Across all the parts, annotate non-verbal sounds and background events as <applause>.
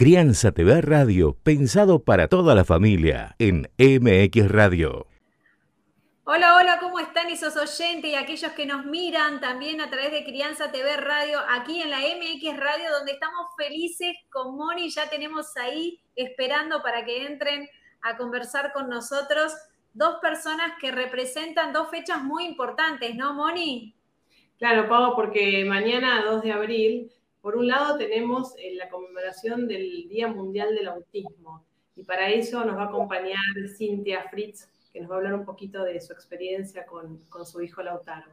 Crianza TV Radio, pensado para toda la familia, en MX Radio. Hola, hola, ¿cómo están esos oyentes y aquellos que nos miran también a través de Crianza TV Radio, aquí en la MX Radio, donde estamos felices con Moni, ya tenemos ahí esperando para que entren a conversar con nosotros dos personas que representan dos fechas muy importantes, ¿no, Moni? Claro, Pau, porque mañana, 2 de abril, por un lado tenemos eh, la conmemoración del Día Mundial del Autismo y para eso nos va a acompañar Cintia Fritz, que nos va a hablar un poquito de su experiencia con, su hijo Lautaro.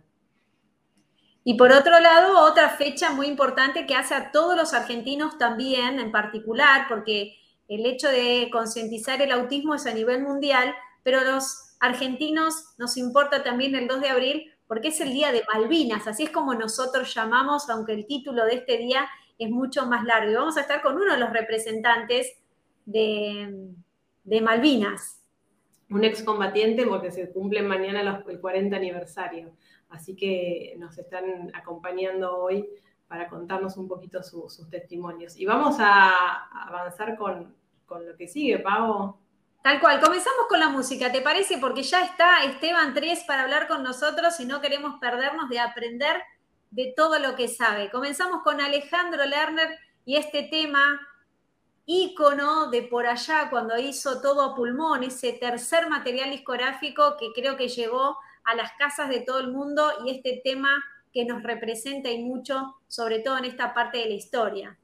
Y por otro lado, otra fecha muy importante que hace a todos los argentinos también, en particular, porque el hecho de concientizar el autismo es a nivel mundial, pero los argentinos nos importa también el 2 de abril porque es el Día de Malvinas, así es como nosotros llamamos, aunque el título de este día es mucho más largo. Y vamos a estar con uno de los representantes de, Malvinas. Un excombatiente porque se cumple mañana el 40 aniversario. Así que nos están acompañando hoy para contarnos un poquito sus testimonios. Y vamos a avanzar con, con lo que sigue, Pavo. Tal cual, comenzamos con la música, ¿te parece? Porque ya está Esteban Tres para hablar con nosotros y no queremos perdernos de aprender de todo lo que sabe. Comenzamos con Alejandro Lerner y este tema ícono de por allá cuando hizo todo a pulmón, ese tercer material discográfico que creo que llegó a las casas de todo el mundo y este tema que nos representa y mucho, sobre todo en esta parte de la historia.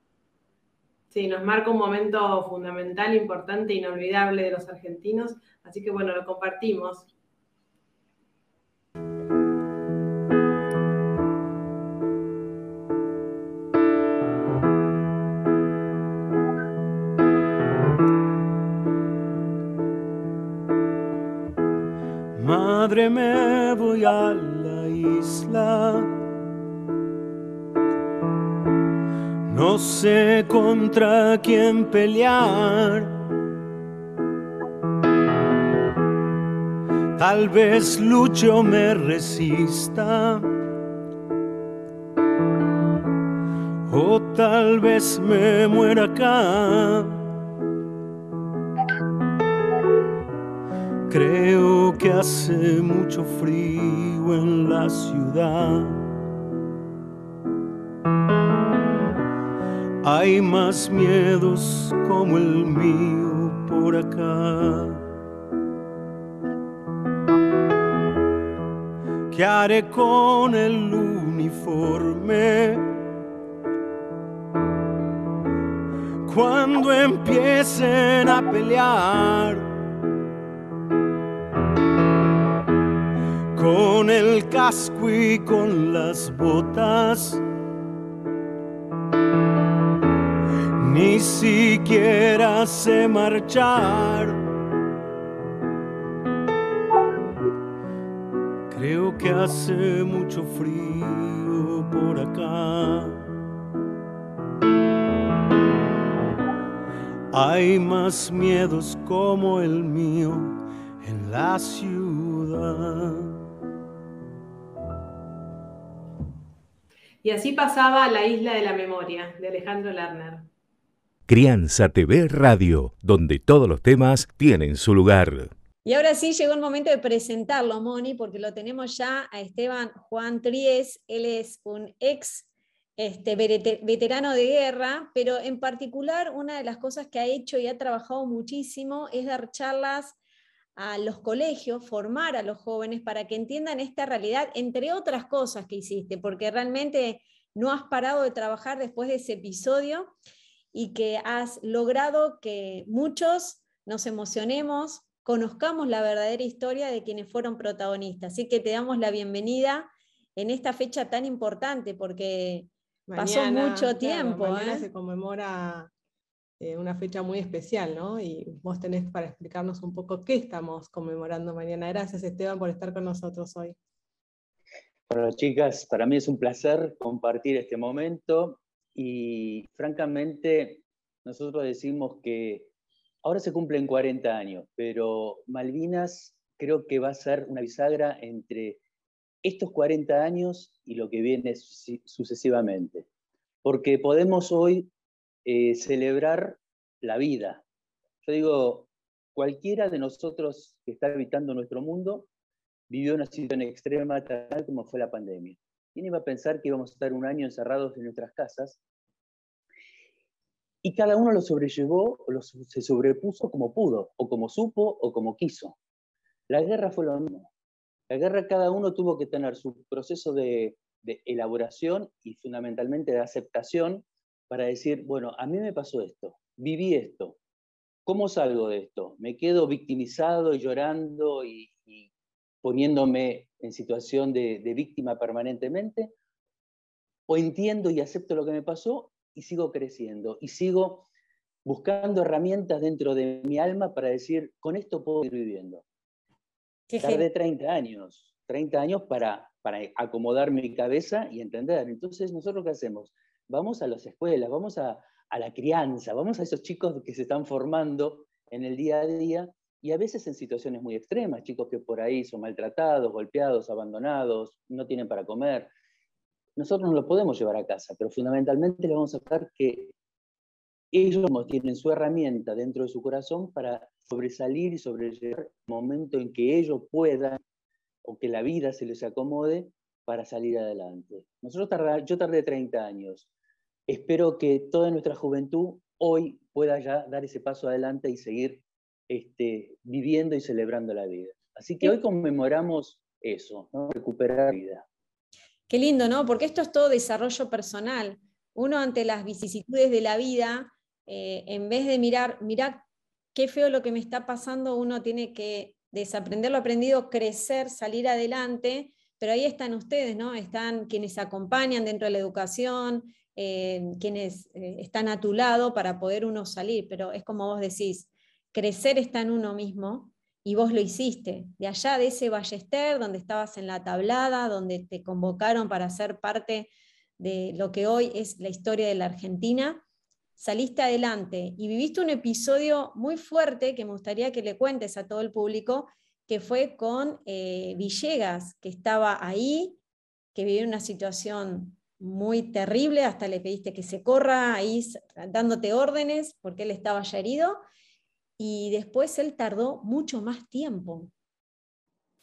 Sí, nos marca un momento fundamental, importante, inolvidable de los argentinos, así que bueno, lo compartimos. Madre, me voy a la isla No sé contra quién pelear. Tal vez lucho me resista. O tal vez me muera acá. Creo que hace mucho frío en la ciudad. Hay más miedos como el mío por acá. ¿Qué haré con el uniforme? Cuando empiecen a pelear con el casco y con las botas siquiera sé marchar. Creo que hace mucho frío por acá. Hay más miedos como el mío en la ciudad. Y así pasaba La Isla de la Memoria, de Alejandro Lerner. Crianza TV Radio, donde todos los temas tienen su lugar. Y ahora sí llegó el momento de presentarlo, Moni, porque lo tenemos ya a Esteban Juan Tries. Él es un ex este, veterano de guerra, pero en particular una de las cosas que ha hecho y ha trabajado muchísimo es dar charlas a los colegios, formar a los jóvenes para que entiendan esta realidad, entre otras cosas que hiciste, porque realmente no has parado de trabajar después de ese episodio y que has logrado que muchos nos emocionemos, conozcamos la verdadera historia de quienes fueron protagonistas. Así que te damos la bienvenida en esta fecha tan importante porque pasó mucho tiempo. mañana ¿eh? se conmemora eh, una fecha muy especial, ¿no? Y vos tenés para explicarnos un poco qué estamos conmemorando mañana. Gracias Esteban por estar con nosotros hoy. Bueno, chicas, para mí es un placer compartir este momento y francamente, nosotros decimos que ahora se cumplen 40 años, pero Malvinas creo que va a ser una bisagra entre estos 40 años y lo que viene sucesivamente. Porque podemos hoy eh, celebrar la vida. Yo digo, cualquiera de nosotros que está habitando nuestro mundo vivió una situación extrema tal como fue la pandemia. ¿Quién iba a pensar que íbamos a estar un año encerrados en nuestras casas? Y cada uno lo sobrellevó, lo, se sobrepuso como pudo, o como supo, o como quiso. La guerra fue lo mismo. La guerra cada uno tuvo que tener su proceso de, de elaboración y fundamentalmente de aceptación para decir, bueno, a mí me pasó esto, viví esto, ¿cómo salgo de esto? ¿Me quedo victimizado y llorando y, poniéndome en situación de, de víctima permanentemente? ¿O entiendo y acepto lo que me pasó y sigo creciendo y sigo buscando herramientas dentro de mi alma para decir, con esto puedo ir viviendo? Tardé 30 años, 30 años para, para acomodar mi cabeza y entender. Entonces, ¿nosotros qué hacemos? Vamos a las escuelas, vamos a, a la crianza, vamos a esos chicos que se están formando en el día a día y a veces en situaciones muy extremas, chicos que por ahí son maltratados, golpeados, abandonados, no tienen para comer. Nosotros no lo podemos llevar a casa, pero fundamentalmente le vamos a dar que ellos tienen su herramienta dentro de su corazón para sobresalir y sobrellevar el momento en que ellos puedan o que la vida se les acomode para salir adelante. Nosotros yo tardé 30 años. Espero que toda nuestra juventud hoy pueda ya dar ese paso adelante y seguir este, viviendo y celebrando la vida. Así que hoy conmemoramos eso, recuperar la vida. Qué lindo, ¿no? Porque esto es todo desarrollo personal. Uno ante las vicisitudes de la vida, eh, en vez de mirar, mirar qué feo lo que me está pasando, uno tiene que desaprender lo aprendido, crecer, salir adelante, pero ahí están ustedes, ¿no? Están quienes acompañan dentro de la educación, eh, quienes eh, están a tu lado para poder uno salir, pero es como vos decís, crecer está en uno mismo y vos lo hiciste, de allá de ese ballester donde estabas en la tablada, donde te convocaron para ser parte de lo que hoy es la historia de la Argentina, saliste adelante. Y viviste un episodio muy fuerte que me gustaría que le cuentes a todo el público, que fue con eh, Villegas, que estaba ahí, que vivió una situación muy terrible, hasta le pediste que se corra ahí dándote órdenes porque él estaba ya herido, y después él tardó mucho más tiempo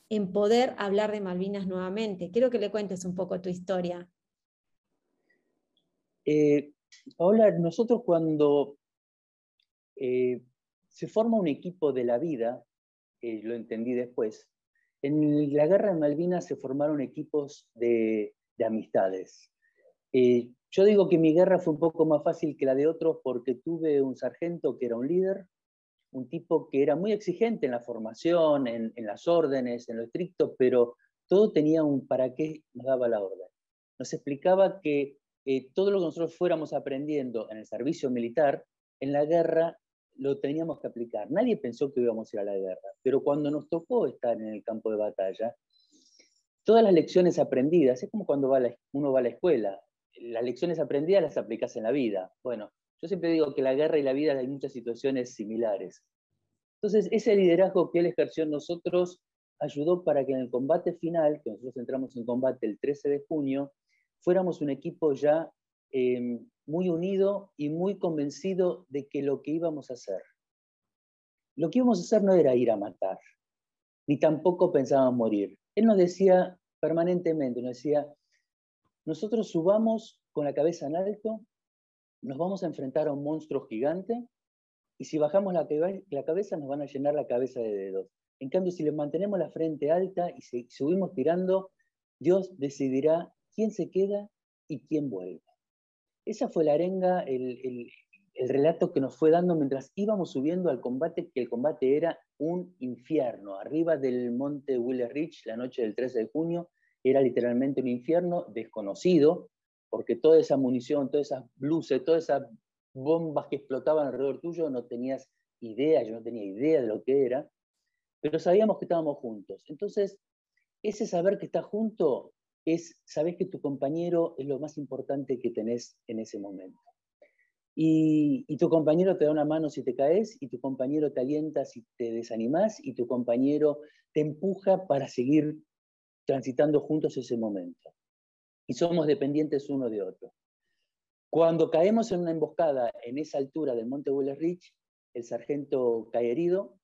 en poder hablar de Malvinas nuevamente. Quiero que le cuentes un poco tu historia. Eh, nosotros cuando eh, se forma un equipo de la vida, lo entendí después, en la guerra de Malvinas se formaron equipos de, amistades. Eh, yo digo que mi guerra fue un poco más fácil que la de otros porque tuve un sargento que era un líder, un tipo que era muy exigente en la formación, en, las órdenes, en lo estricto, pero todo tenía un para qué nos daba la orden. Nos explicaba que eh, todo lo que nosotros fuéramos aprendiendo en el servicio militar, en la guerra lo teníamos que aplicar. Nadie pensó que íbamos a ir a la guerra, pero cuando nos tocó estar en el campo de batalla, todas las lecciones aprendidas, es como cuando uno va a la escuela, las lecciones aprendidas las aplicas en la vida. Bueno, yo siempre digo que la guerra y la vida hay muchas situaciones similares. Entonces, ese liderazgo que él ejerció en nosotros ayudó para que en el combate final, que nosotros entramos en combate el 13 de junio, fuéramos un equipo ya em, muy unido y muy convencido de que lo que íbamos a hacer, lo que íbamos a hacer no era ir a matar, ni tampoco pensábamos morir. Él nos decía permanentemente, nos decía, nosotros subamos con la cabeza en alto, nos vamos a enfrentar a un monstruo gigante y si bajamos la, cabeza nos van a llenar la cabeza de dedos. En cambio, si le mantenemos la frente alta y subimos tirando, Dios decidirá quién se queda y quién vuelve. Esa fue la arenga, el, relato que nos fue dando mientras íbamos subiendo al combate, que el combate era un infierno. Arriba del monte Willer Ridge, la noche del 13 de junio, era literalmente un infierno desconocido, porque toda esa munición, todas esas luces, todas esas bombas que explotaban alrededor tuyo, no tenías idea, yo no tenía idea de lo que era, pero sabíamos que estábamos juntos. Entonces, ese saber que estás junto es, sabes que tu compañero es lo más importante que tenés en ese momento. Y, tu compañero te da una mano si te caes, y tu compañero te alienta si te desanimas, y tu compañero te empuja para seguir transitando juntos ese momento. Y somos dependientes uno de otro. Cuando caemos en una emboscada en esa altura del Monte Willis Ridge, el sargento cae herido,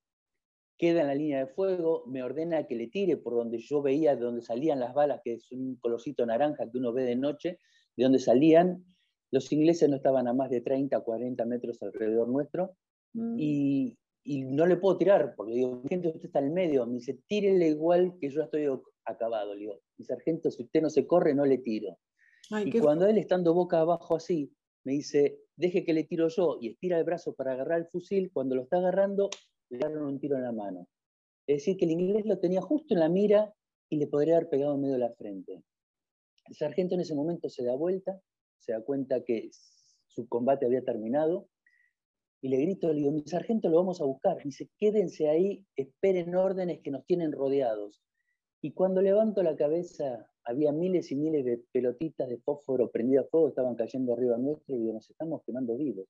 queda en la línea de fuego, me ordena que le tire por donde yo veía de donde salían las balas, que es un colorcito naranja que uno ve de noche, de donde salían. Los ingleses no estaban a más de 30, 40 metros alrededor nuestro, mm. y, y, no le puedo tirar, porque le digo, gente, usted está en el medio, me dice, tírele igual que yo estoy acabado. Le digo, mi sargento, si usted no se corre, no le tiro. y cuando él, estando boca abajo así, me dice, deje que le tiro yo, y estira el brazo para agarrar el fusil, cuando lo está agarrando, le dieron un tiro en la mano. Es decir, que el inglés lo tenía justo en la mira y le podría haber pegado en medio de la frente. El sargento en ese momento se da vuelta, se da cuenta que su combate había terminado, y le grito, le digo, mi sargento lo vamos a buscar. Dice, quédense ahí, esperen órdenes que nos tienen rodeados. Y cuando levanto la cabeza, había miles y miles de pelotitas de fósforo prendidas a fuego, estaban cayendo arriba nuestro, y nos estamos quemando vivos.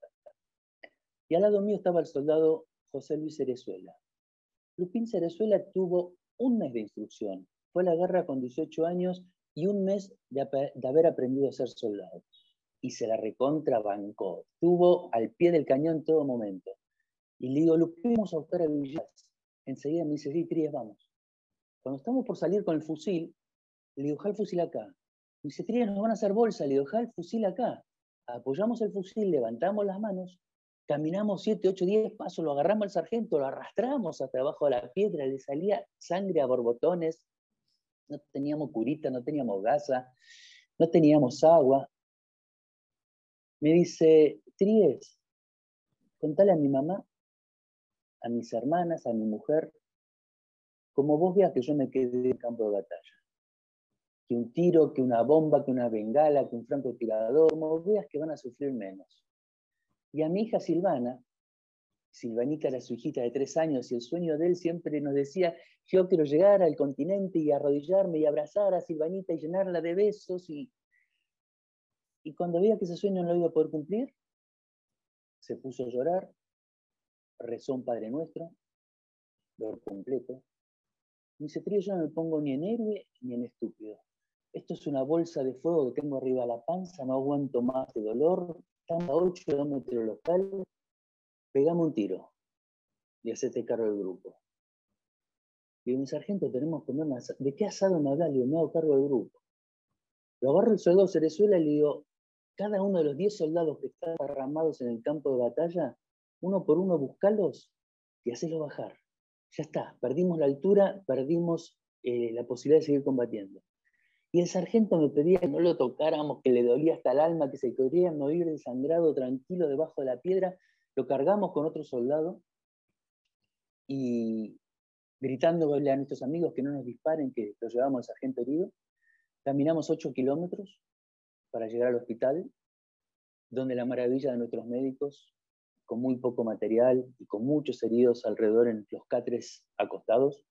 Y al lado mío estaba el soldado José Luis Cerezuela. Lupín Cerezuela tuvo un mes de instrucción. Fue a la guerra con 18 años y un mes de, haber aprendido a ser soldado. Y se la recontrabancó. Estuvo al pie del cañón en todo momento. Y le digo, Lupín, vamos a buscar a Villas. Enseguida me dice, sí, Trías, vamos. Cuando estamos por salir con el fusil, le digo, el fusil acá. Me dice, Trías, nos van a hacer bolsa. Le digo, el fusil acá. Apoyamos el fusil, levantamos las manos Caminamos 7, 8, 10 pasos, lo agarramos al sargento, lo arrastramos hasta abajo de la piedra, le salía sangre a borbotones, no teníamos curita, no teníamos gasa, no teníamos agua. Me dice, Tries, contale a mi mamá, a mis hermanas, a mi mujer, como vos veas que yo me quedé en campo de batalla. Que un tiro, que una bomba, que una bengala, que un francotirador, como veas que van a sufrir menos. Y a mi hija Silvana, Silvanita era su hijita de tres años y el sueño de él siempre nos decía, yo quiero llegar al continente y arrodillarme y abrazar a Silvanita y llenarla de besos. Y, y cuando veía que ese sueño no lo iba a poder cumplir, se puso a llorar, rezó un Padre Nuestro, lo completo. Me dice, trío, yo no me pongo ni en héroe ni en estúpido. Esto es una bolsa de fuego que tengo arriba de la panza, no aguanto más de dolor, estamos a 8 kilómetros local, pegame un tiro y hacete cargo del grupo. Y mi sargento, tenemos que comer más. ¿De qué asado me habla? Le digo, me hago cargo del grupo. Lo agarro el soldado Cerezuela y le digo, cada uno de los 10 soldados que están arramados en el campo de batalla, uno por uno buscalos y hacelo bajar. Ya está, perdimos la altura, perdimos eh, la posibilidad de seguir combatiendo. Y el sargento me pedía que no lo tocáramos, que le dolía hasta el alma, que se quería no ir desangrado tranquilo debajo de la piedra. Lo cargamos con otro soldado y gritándole a nuestros amigos que no nos disparen, que lo llevamos al sargento herido. Caminamos ocho kilómetros para llegar al hospital, donde la maravilla de nuestros médicos, con muy poco material y con muchos heridos alrededor en los catres acostados,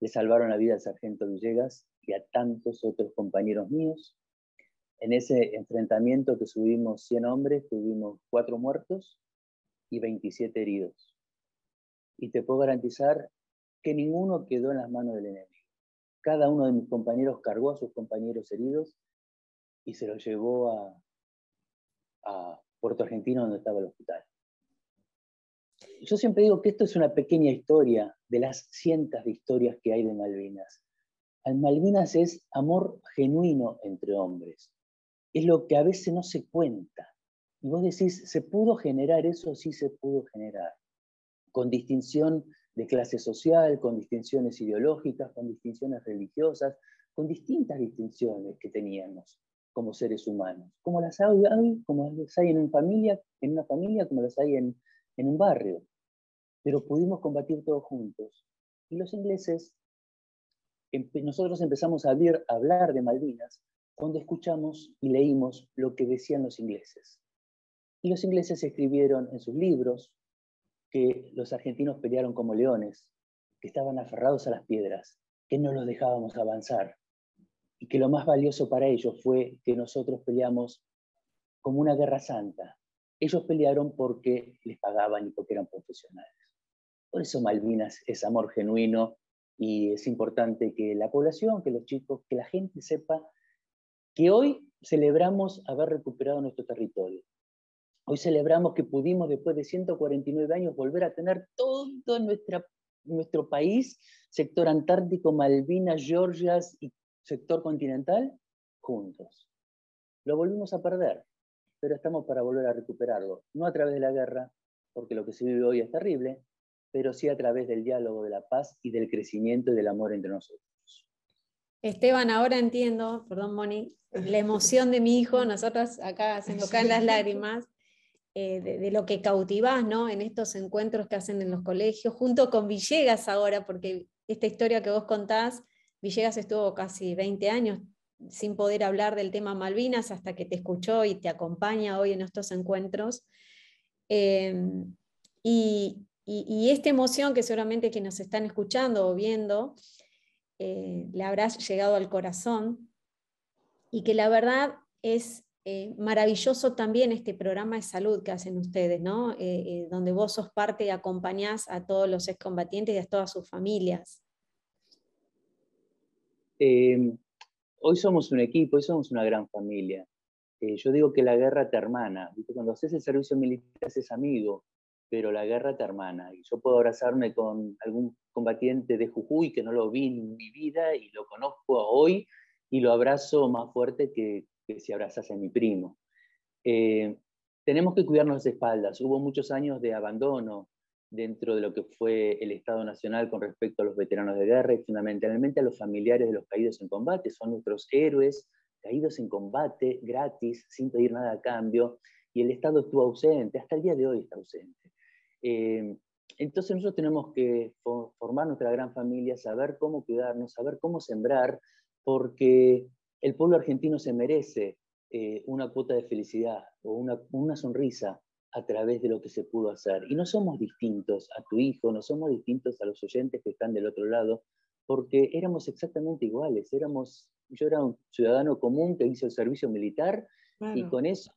le salvaron la vida al sargento Villegas y a tantos otros compañeros míos. En ese enfrentamiento que subimos 100 hombres, tuvimos 4 muertos y 27 heridos. Y te puedo garantizar que ninguno quedó en las manos del enemigo. Cada uno de mis compañeros cargó a sus compañeros heridos y se los llevó a, a Puerto Argentino, donde estaba el hospital. Yo siempre digo que esto es una pequeña historia de las cientos de historias que hay de Malvinas. En Malvinas es amor genuino entre hombres. Es lo que a veces no se cuenta. Y vos decís, ¿se pudo generar eso? Sí se pudo generar. Con distinción de clase social, con distinciones ideológicas, con distinciones religiosas, con distintas distinciones que teníamos como seres humanos, como las hay, como las hay en una familia, en una familia, como las hay en, en un barrio pero pudimos combatir todos juntos. Y los ingleses, nosotros empezamos a, a hablar de Malvinas cuando escuchamos y leímos lo que decían los ingleses. Y los ingleses escribieron en sus libros que los argentinos pelearon como leones, que estaban aferrados a las piedras, que no los dejábamos avanzar, y que lo más valioso para ellos fue que nosotros peleamos como una guerra santa. Ellos pelearon porque les pagaban y porque eran profesionales. Por eso Malvinas es amor genuino y es importante que la población, que los chicos, que la gente sepa que hoy celebramos haber recuperado nuestro territorio. Hoy celebramos que pudimos, después de 149 años, volver a tener todo nuestra, nuestro país, sector antártico, Malvinas, Georgias y sector continental, juntos. Lo volvimos a perder, pero estamos para volver a recuperarlo, no a través de la guerra, porque lo que se vive hoy es terrible, pero sí a través del diálogo, de la paz y del crecimiento y del amor entre nosotros. Esteban, ahora entiendo, perdón Moni, la emoción de mi hijo, nosotros acá se nos caen las lágrimas, eh, de, lo que cautivás ¿no? en estos encuentros que hacen en los colegios, junto con Villegas ahora, porque esta historia que vos contás, Villegas estuvo casi 20 años sin poder hablar del tema Malvinas hasta que te escuchó y te acompaña hoy en estos encuentros. Em, y, esta emoción que seguramente que nos están escuchando o viendo, eh, le habrá llegado al corazón y que la verdad es eh, maravilloso también este programa de salud que hacen ustedes, ¿no? Eh, donde vos sos parte y acompañás a todos los excombatientes y a todas sus familias. Em, hoy somos un equipo, hoy somos una gran familia. Yo digo que la guerra te hermana. Cuando haces el servicio militar, haces amigo, pero la guerra te hermana. Y yo puedo abrazarme con algún combatiente de Jujuy que no lo vi en mi vida y lo conozco hoy y lo abrazo más fuerte que, si abrazas a mi primo. Eh, tenemos que cuidarnos las espaldas. Hubo muchos años de abandono dentro de lo que fue el Estado Nacional con respecto a los veteranos de guerra y fundamentalmente a los familiares de los caídos en combate. Son nuestros héroes caídos en combate gratis, sin pedir nada a cambio, y el Estado estuvo ausente, hasta el día de hoy está ausente. Eh, entonces nosotros tenemos que formar nuestra gran familia, saber cómo cuidarnos, saber cómo sembrar, porque el pueblo argentino se merece eh, una cuota de felicidad o una, una sonrisa a través de lo que se pudo hacer. Y no somos distintos a tu hijo, no somos distintos a los oyentes que están del otro lado, porque éramos exactamente iguales. Éramos, yo era un ciudadano común que hizo el servicio militar y con eso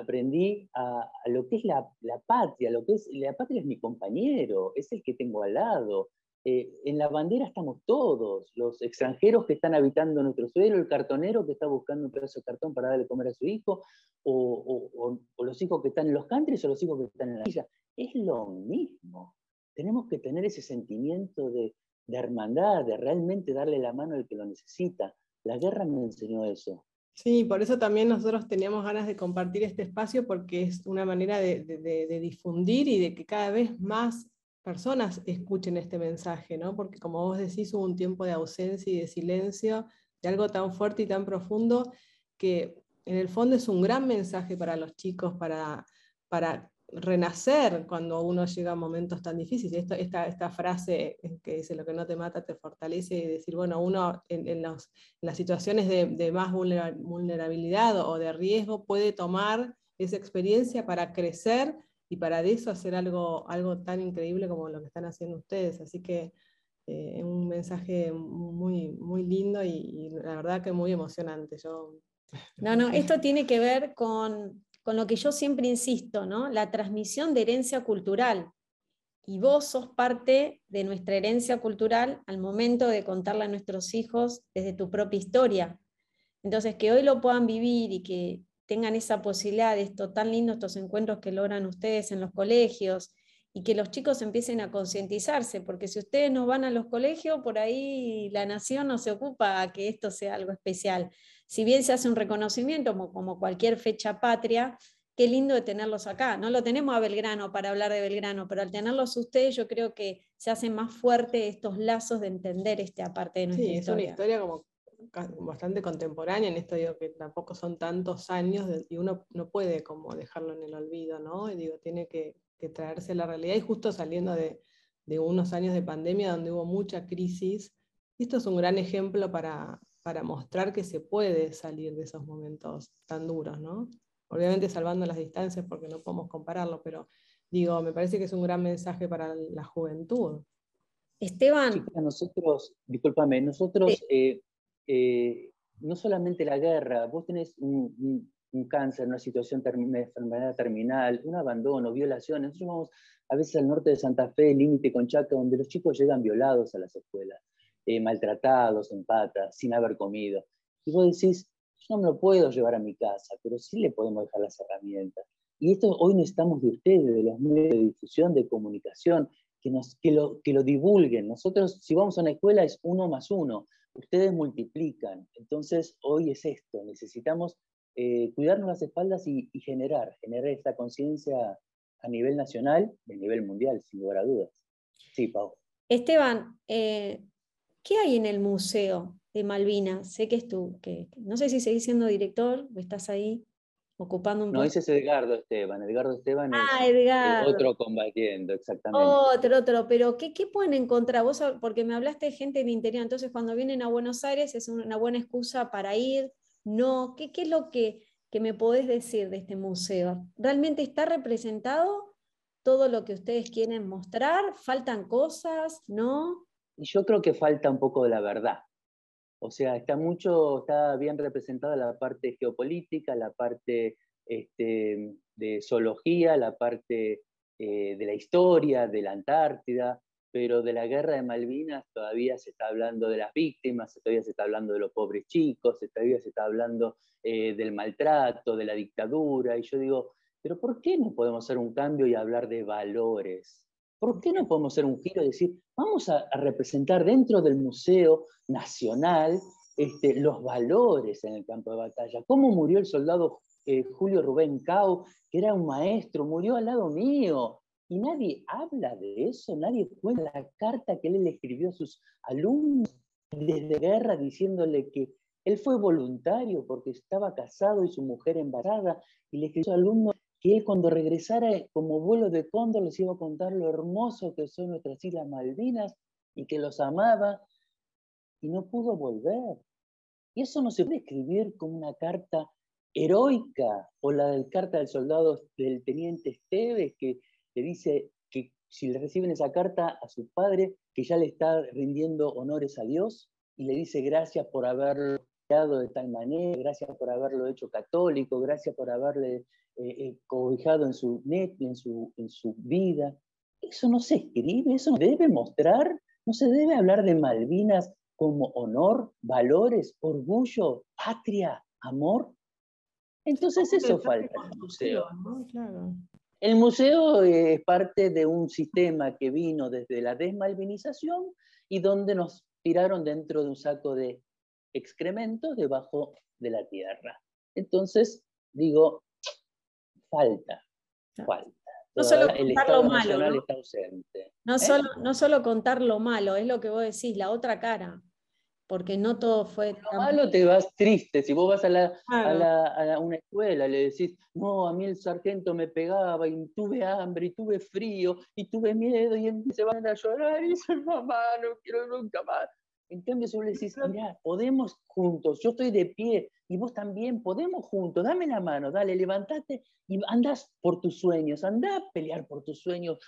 aprendí a, lo que es la, la, patria, lo que es, la patria es mi compañero, es el que tengo al lado, eh, en la bandera estamos todos, los extranjeros que están habitando nuestro suelo, el cartonero que está buscando un pedazo de cartón para darle comer a su hijo, o, los hijos que están en los countries o los hijos que están en la villa. Es lo mismo. Tenemos que tener ese sentimiento de, de hermandad, de realmente darle la mano al que lo necesita. La guerra me enseñó eso. Sí, por eso también nosotros teníamos ganas de compartir este espacio porque es una manera de, de difundir y de que cada vez más personas escuchen este mensaje, ¿no? Porque como vos decís, hubo un tiempo de ausencia y de silencio, de algo tan fuerte y tan profundo, que en el fondo es un gran mensaje para los chicos, para, para renacer cuando uno llega a momentos tan difíciles. Esto, esta, esta frase que dice lo que no te mata te fortalece y decir, bueno, uno en, las situaciones de, de, más vulnerabilidad o de riesgo puede tomar esa experiencia para crecer y para eso hacer algo, algo tan increíble como lo que están haciendo ustedes. Así que es eh, un mensaje muy, muy lindo y, la verdad que muy emocionante. Yo... <laughs> No, no, esto tiene que ver con, con lo que yo siempre insisto, ¿no? la transmisión de herencia cultural. Y vos sos parte de nuestra herencia cultural al momento de contarle a nuestros hijos desde tu propia historia. Entonces, que hoy lo puedan vivir y que tengan esa posibilidad de esto tan lindo, estos encuentros que logran ustedes en los colegios y que los chicos empiecen a concientizarse, porque si ustedes no van a los colegios, por ahí la nación no se ocupa a que esto sea algo especial. Si bien se hace un reconocimiento como, cualquier fecha patria, qué lindo de tenerlos acá. No lo tenemos a Belgrano para hablar de Belgrano, pero al tenerlos ustedes yo creo que se hacen más fuertes estos lazos de entender esta parte de nuestra sí, historia. Es una historia como bastante contemporánea, en esto digo que tampoco son tantos años y uno no puede como dejarlo en el olvido, ¿no? Y digo, tiene que, traerse la realidad y justo saliendo de, unos años de pandemia donde hubo mucha crisis, esto es un gran ejemplo para, para mostrar que se puede salir de esos momentos tan duros, ¿no? Obviamente salvando las distancias porque no podemos compararlo, pero digo, me parece que es un gran mensaje para la juventud. Esteban. nosotros, discúlpame, nosotros eh, eh, no solamente la guerra, vos tenés un, cáncer, una situación, de enfermedad terminal, un abandono, violaciones. Nosotros vamos a veces al norte de Santa Fe, límite con Chaca, donde los chicos llegan violados a las escuelas, eh, maltratados en patas, sin haber comido. Y vos decís, Yo no me lo puedo llevar a mi casa, pero sí le podemos dejar las herramientas. Y esto hoy necesitamos de ustedes, de los medios de difusión, de comunicación, que, nos, que, lo, que lo divulguen. Nosotros, si vamos a una escuela, es uno más uno. Ustedes multiplican. Entonces, hoy es esto. Necesitamos eh, cuidarnos las espaldas y, generar, generar esta conciencia a nivel nacional y a nivel mundial, sin lugar a dudas. Sí, Pau. Esteban, eh, ¿qué hay en el Museo de Malvinas? Sé que es tú, que no sé si seguís siendo director o estás ahí ocupando un No, ese es Edgardo Esteban. Edgardo Esteban ah, es otro combatiendo, exactamente. Otro, otro. Pero ¿qué, ¿qué, pueden encontrar? Vos, porque me hablaste de gente del interior, entonces cuando vienen a Buenos Aires es una buena excusa para ir, no. ¿Qué, qué es lo que, que, me podés decir de este museo? ¿Realmente está representado todo lo que ustedes quieren mostrar? ¿Faltan cosas? ¿No? Y yo creo que falta un poco de la verdad. O sea, está mucho, está bien representada la parte geopolítica, la parte este, de zoología, la parte eh, de la historia, de la Antártida, pero de la guerra de Malvinas todavía se está hablando de las víctimas, todavía se está hablando de los pobres chicos, todavía se está hablando eh, del maltrato, de la dictadura, y yo digo, pero ¿por qué no podemos hacer un cambio y hablar de valores? ¿Por qué no podemos hacer un giro y decir, vamos a, representar dentro del Museo Nacional este, los valores en el campo de batalla? ¿Cómo murió el soldado eh, Julio Rubén Cao, que era un maestro, murió al lado mío? Y nadie habla de eso, nadie cuenta la carta que él le escribió a sus alumnos desde guerra diciéndole que él fue voluntario porque estaba casado y su mujer embarazada y le escribió a sus alumnos que él cuando regresara como vuelo de cóndor les iba a contar lo hermoso que son nuestras Islas Malvinas y que los amaba y no pudo volver. Y eso no se puede escribir como una carta heroica o la del carta del soldado del teniente Esteves que le dice que si le reciben esa carta a su padre, que ya le está rindiendo honores a Dios y le dice gracias por haberlo de tal manera, gracias por haberlo hecho católico, gracias por haberle eh, cobijado en su, net, en, su, en su vida. Eso no se escribe, eso no debe mostrar, no se debe hablar de Malvinas como honor, valores, orgullo, patria, amor. Entonces eso falta en el museo. El museo es parte de un sistema que vino desde la desmalvinización y donde nos tiraron dentro de un saco de excrementos debajo de la tierra. Entonces, digo, falta, falta. No solo contar lo malo. ¿no? Está ausente. No, ¿eh? solo, no solo contar lo malo, es lo que vos decís, la otra cara. Porque no todo fue. Lo malo te vas triste. Si vos vas a, la, a, una escuela, le decís, no, a mí el sargento me pegaba y tuve hambre y tuve frío y tuve miedo y se van a llorar y dicen, mamá, no quiero nunca más. En cambio, si vos le decís, mira, podemos juntos, yo estoy de pie y vos también, podemos juntos, dame la mano, dale, levántate y andás por tus sueños, andá a pelear por tus sueños.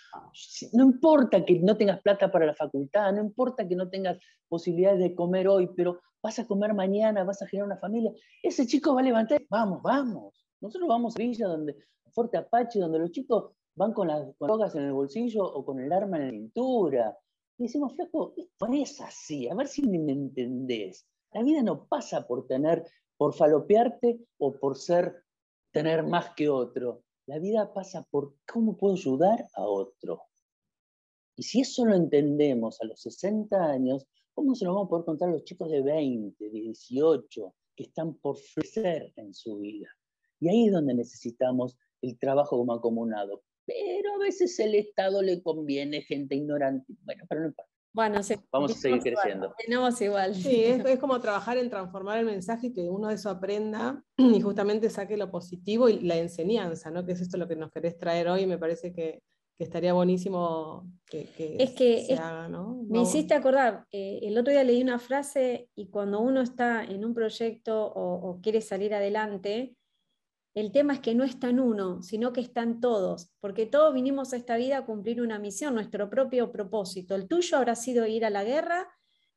No importa que no tengas plata para la facultad, no importa que no tengas posibilidades de comer hoy, pero vas a comer mañana, vas a generar una familia. Ese chico va a levantar, vamos, vamos. Nosotros vamos a Villa, donde, Fuerte Apache, donde los chicos van con las drogas en el bolsillo o con el arma en la cintura y decimos, flaco, esto es así, a ver si me entendés. La vida no pasa por tener, por falopearte o por ser, tener más que otro. La vida pasa por cómo puedo ayudar a otro. Y si eso lo entendemos a los 60 años, ¿cómo se lo vamos a poder contar a los chicos de 20, de 18, que están por crecer en su vida? Y ahí es donde necesitamos el trabajo como acomunado pero a veces el Estado le conviene gente ignorante. Bueno, pero no importa. Bueno, vamos a seguir creciendo. Tenemos igual. Sí, es, como trabajar en transformar el mensaje y que uno de eso aprenda <clears throat> y justamente saque lo positivo y la enseñanza, ¿no? Que es esto lo que nos querés traer hoy. Me parece que, estaría buenísimo que, es que se haga, ¿no? Me hiciste acordar, eh, el otro día leí una frase y cuando uno está en un proyecto o quiere salir adelante, el tema es que no está en uno, sino que están todos, porque todos vinimos a esta vida a cumplir una misión, nuestro propio propósito. El tuyo habrá sido ir a la guerra,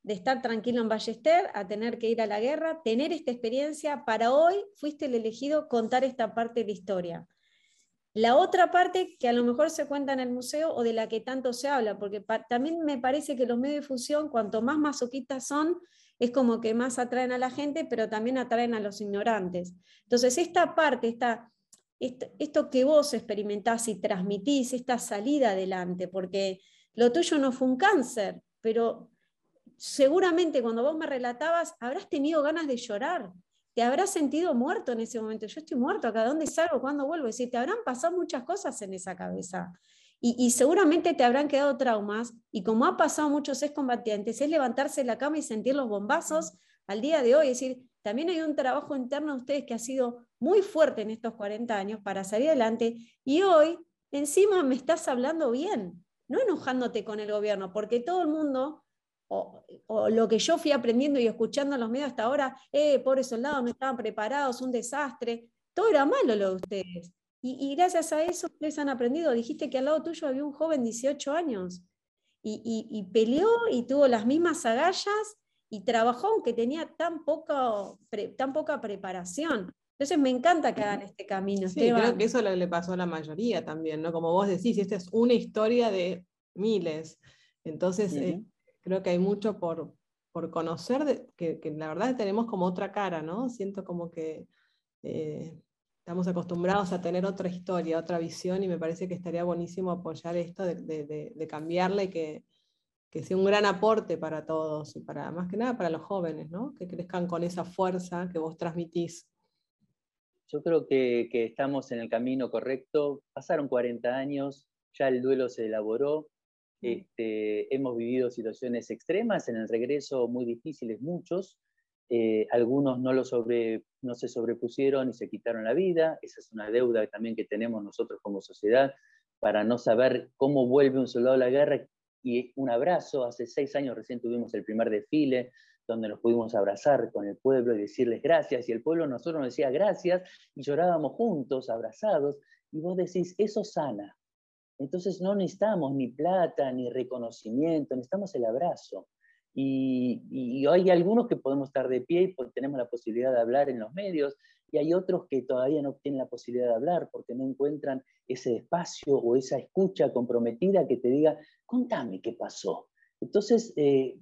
de estar tranquilo en Ballester, a tener que ir a la guerra, tener esta experiencia. Para hoy fuiste el elegido contar esta parte de la historia. la otra parte que a lo mejor se cuenta en el museo o de la que tanto se habla, porque también me parece que los medios de difusión, cuanto más masoquistas son, es como que más atraen a la gente, pero también atraen a los ignorantes. Entonces, esta parte, esta, esto que vos experimentás y transmitís, esta salida adelante, porque lo tuyo no fue un cáncer, pero seguramente cuando vos me relatabas, habrás tenido ganas de llorar, te habrás sentido muerto en ese momento. Yo estoy muerto acá, ¿dónde salgo? ¿Cuándo vuelvo? Es decir, te habrán pasado muchas cosas en esa cabeza. Y, seguramente te habrán quedado traumas. Y como ha pasado muchos excombatientes, es levantarse de la cama y sentir los bombazos al día de hoy. Es decir, también hay un trabajo interno de ustedes que ha sido muy fuerte en estos 40 años para salir adelante. Y hoy, encima, me estás hablando bien, no enojándote con el gobierno, porque todo el mundo o, lo que yo fui aprendiendo y escuchando en los medios hasta ahora, eh, pobres soldados, no estaban preparados, un desastre, todo era malo lo de ustedes. Y, gracias a eso ustedes han aprendido. Dijiste que al lado tuyo había un joven de 18 años y, peleó y tuvo las mismas agallas y trabajó aunque tenía tan poca, tan poca preparación. Entonces me encanta que hagan este camino. Sí, creo que eso le pasó a la mayoría también, ¿no? Como vos decís, esta es una historia de miles. Entonces, creo que hay mucho por, conocer, que, la verdad tenemos como otra cara, ¿no? Siento como que eh, estamos acostumbrados a tener otra historia, otra visión, y me parece que estaría buenísimo apoyar esto de, de, cambiarla y que, sea un gran aporte para todos, y para más que nada para los jóvenes, ¿no? Que crezcan con esa fuerza que vos transmitís. Yo creo que, que estamos en el camino correcto. Pasaron 40 años, ya el duelo se elaboró, este, hemos vivido situaciones extremas en el regreso, muy difíciles, muchos. Eh, algunos no, lo sobre, no se sobrepusieron y se quitaron la vida. Esa es una deuda también que tenemos nosotros como sociedad para no saber cómo vuelve un soldado a la guerra. Y un abrazo, hace seis años recién tuvimos el primer desfile donde nos pudimos abrazar con el pueblo y decirles gracias, y el pueblo nosotros nos decía gracias, y llorábamos juntos, abrazados, y vos decís, eso sana, entonces no necesitamos ni plata, ni reconocimiento, necesitamos el abrazo. Y, hay algunos que podemos estar de pie y tenemos la posibilidad de hablar en los medios, y hay otros que todavía no tienen la posibilidad de hablar porque no encuentran ese espacio o esa escucha comprometida que te diga, contame qué pasó. Entonces, eh,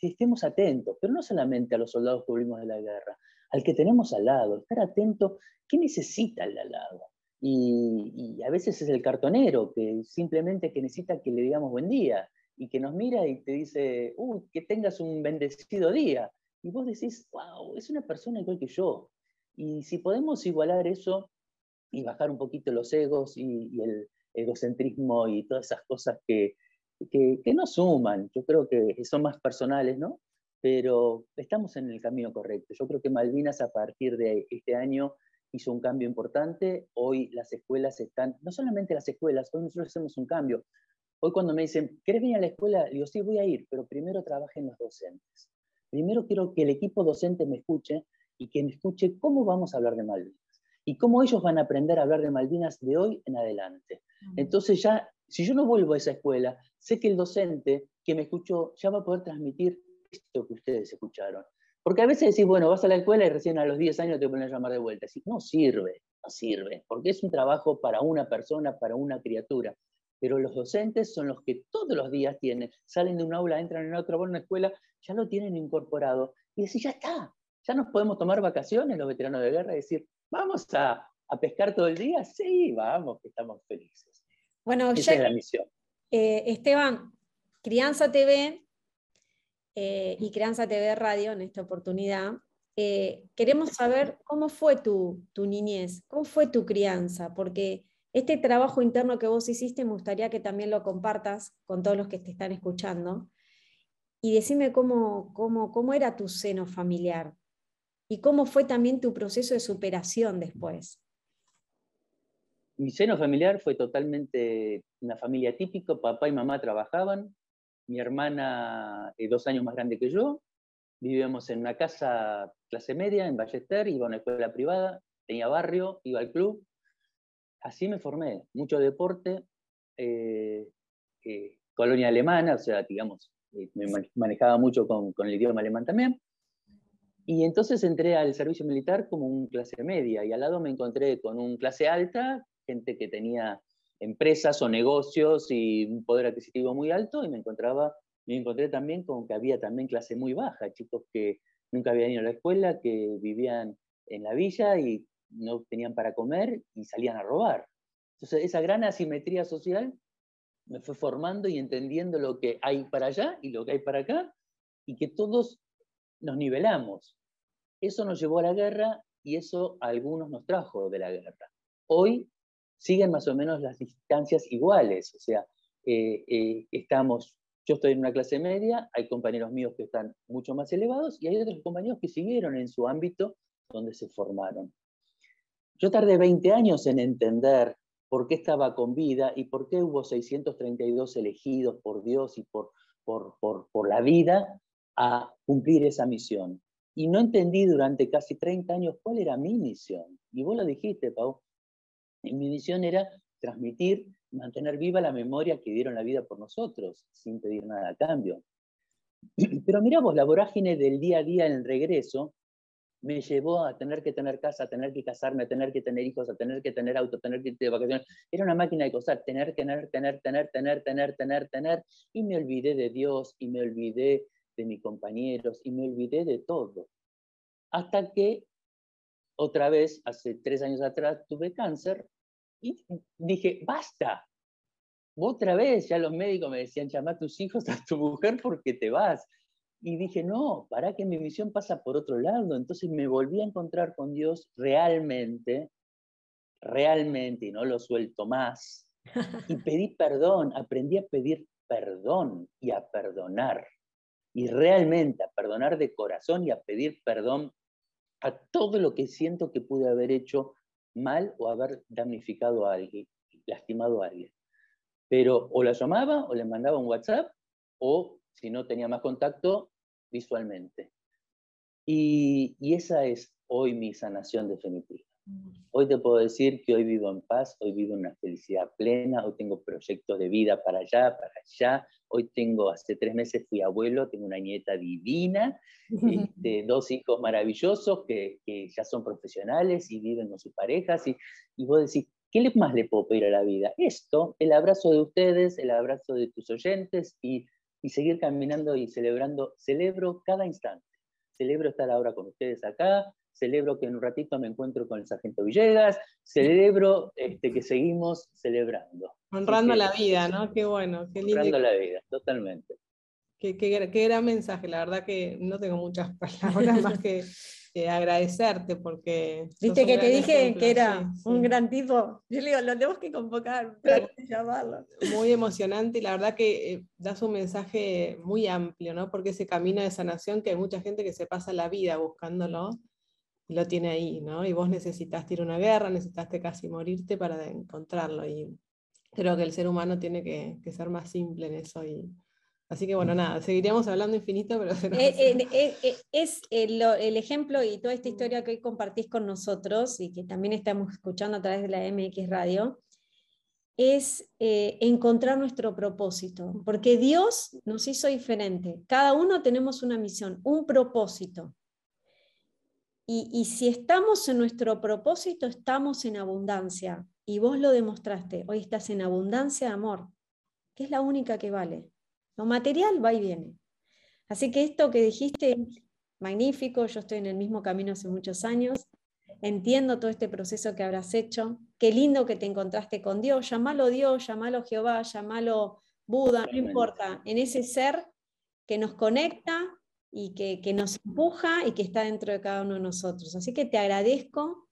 estemos atentos, pero no solamente a los soldados que volvimos de la guerra, al que tenemos al lado, estar atento, ¿qué necesita el al lado? Y, a veces es el cartonero que simplemente que necesita que le digamos buen día y que nos mira y te dice, uy, que tengas un bendecido día. Y vos decís, wow, es una persona igual que yo. Y si podemos igualar eso y bajar un poquito los egos y, el egocentrismo y todas esas cosas que, que, que no suman, yo creo que son más personales, ¿no? Pero estamos en el camino correcto. Yo creo que Malvinas a partir de este año hizo un cambio importante. Hoy las escuelas están, no solamente las escuelas, hoy nosotros hacemos un cambio. Hoy cuando me dicen, ¿querés venir a la escuela? Digo, sí, voy a ir, pero primero trabajen los docentes. Primero quiero que el equipo docente me escuche y que me escuche cómo vamos a hablar de Malvinas y cómo ellos van a aprender a hablar de Malvinas de hoy en adelante. Entonces ya, si yo no vuelvo a esa escuela, sé que el docente que me escuchó ya va a poder transmitir esto que ustedes escucharon. Porque a veces decís, bueno, vas a la escuela y recién a los 10 años te ponen a llamar de vuelta. no sirve, no sirve, porque es un trabajo para una persona, para una criatura. Pero los docentes son los que todos los días tienen, salen de un aula, entran en otra, van a una escuela, ya lo tienen incorporado. Y decís, ya está, ya nos podemos tomar vacaciones los veteranos de guerra y decir, vamos a, pescar todo el día. Sí, vamos, que estamos felices. Bueno, Esa es la misión. Eh, Esteban, Crianza TV eh, y Crianza TV Radio en esta oportunidad. Eh, queremos saber cómo fue tu, niñez, cómo fue tu crianza, porque este trabajo interno que vos hiciste me gustaría que también lo compartas con todos los que te están escuchando y decime cómo, cómo, cómo era tu seno familiar y cómo fue también tu proceso de superación después. Mi seno familiar fue totalmente una familia típica, papá y mamá trabajaban, mi hermana es dos años más grande que yo, vivíamos en una casa clase media en Ballester, iba a una escuela privada, tenía barrio, iba al club. Así me formé, mucho deporte, eh, eh, colonia alemana, o sea, digamos, eh, me manejaba mucho con, con, el idioma alemán también. Y entonces entré al servicio militar como un clase media y al lado me encontré con un clase alta gente que tenía empresas o negocios y un poder adquisitivo muy alto y me encontraba, me encontré también con que había también clase muy baja, chicos que nunca habían ido a la escuela, que vivían en la villa y no tenían para comer y salían a robar. Entonces, esa gran asimetría social me fue formando y entendiendo lo que hay para allá y lo que hay para acá, y que todos nos nivelamos. Eso nos llevó a la guerra y eso a algunos nos trajo de la guerra. Hoy siguen más o menos las distancias iguales, o sea, eh, eh, estamos, yo estoy en una clase media, hay compañeros míos que están mucho más elevados y hay otros compañeros que siguieron en su ámbito donde se formaron. Yo tardé 20 años en entender por qué estaba con vida y por qué hubo 632 elegidos por Dios y por, por, por, por la vida a cumplir esa misión. Y no entendí durante casi 30 años cuál era mi misión. Y vos lo dijiste, Pau. Mi misión era transmitir, mantener viva la memoria que dieron la vida por nosotros, sin pedir nada a cambio. <clears throat> Pero miramos la vorágine del día a día en el regreso me llevó a tener que tener casa, a tener que casarme, a tener que tener hijos, a tener que tener auto, a tener que ir de vacaciones. Era una máquina de cosas, tener, tener, tener, tener, tener, tener, tener, tener. Y me olvidé de Dios, y me olvidé de mis compañeros, y me olvidé de todo. Hasta que otra vez, hace tres años atrás, tuve cáncer y dije, basta. Otra vez, ya los médicos me decían, llama a tus hijos, a tu mujer porque te vas. Y dije, no, para que mi misión pasa por otro lado. Entonces me volví a encontrar con Dios realmente, realmente, y no lo suelto más. Y <laughs> pedí perdón, aprendí a pedir perdón y a perdonar. Y realmente a perdonar de corazón y a pedir perdón a todo lo que siento que pude haber hecho mal o haber damnificado a alguien, lastimado a alguien. Pero o la llamaba o le mandaba un WhatsApp o si no tenía más contacto, visualmente. Y, esa es hoy mi sanación definitiva. Mm. Hoy te puedo decir que hoy vivo en paz, hoy vivo en una felicidad plena, hoy tengo proyectos de vida para allá, para allá. Hoy tengo, hace tres meses fui abuelo, tengo una nieta divina, este, <laughs> dos hijos maravillosos que, ya son profesionales y viven con sus parejas. Y, y vos decís, ¿qué más le puedo pedir a la vida? Esto, el abrazo de ustedes, el abrazo de tus oyentes y y seguir caminando y celebrando. Celebro cada instante. Celebro estar ahora con ustedes acá, celebro que en un ratito me encuentro con el sargento Villegas, celebro este, que seguimos celebrando. Honrando la vida, ¿no? Qué bueno, qué lindo. Honrando la vida, totalmente. Qué, qué, qué, gran mensaje, la verdad que no tengo muchas <laughs> palabras más que agradecerte porque... Viste que te dije que era un gran tipo. Yo le digo, lo tenemos que convocar para llamarlo. Muy emocionante y la verdad que eh, das un mensaje muy amplio, ¿no? Porque ese camino de sanación que hay mucha gente que se pasa la vida buscándolo y lo tiene ahí, ¿no? Y vos necesitaste ir a una guerra, necesitaste casi morirte para encontrarlo y creo que el ser humano tiene que, que ser más simple en eso y, Así que bueno, nada, seguiríamos hablando infinito, pero... Eh, eh, eh, es el, el, ejemplo y toda esta historia que hoy compartís con nosotros y que también estamos escuchando a través de la MX Radio, es encontrar nuestro propósito, porque Dios nos hizo diferente. Cada uno tenemos una misión, un propósito. Y, y si estamos en nuestro propósito, estamos en abundancia. Y vos lo demostraste, hoy estás en abundancia de amor, que es la única que vale. Lo material va y viene. Así que esto que dijiste, magnífico, yo estoy en el mismo camino hace muchos años, entiendo todo este proceso que habrás hecho, qué lindo que te encontraste con Dios, llamalo Dios, llamalo Jehová, llamalo Buda, no importa, en ese ser que nos conecta y que, que nos empuja y que está dentro de cada uno de nosotros. Así que te agradezco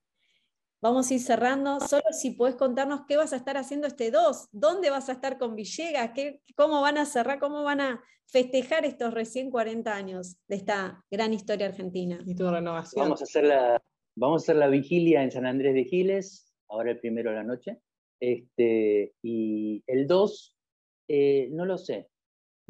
Vamos a ir cerrando. Solo si puedes contarnos qué vas a estar haciendo este 2, dónde vas a estar con Villegas, ¿Qué, cómo van a cerrar, cómo van a festejar estos recién 40 años de esta gran historia argentina. Y tu renovación. Vamos a hacer la, vamos a hacer la vigilia en San Andrés de Giles, ahora el primero de la noche. Este, y el 2, eh, no lo sé,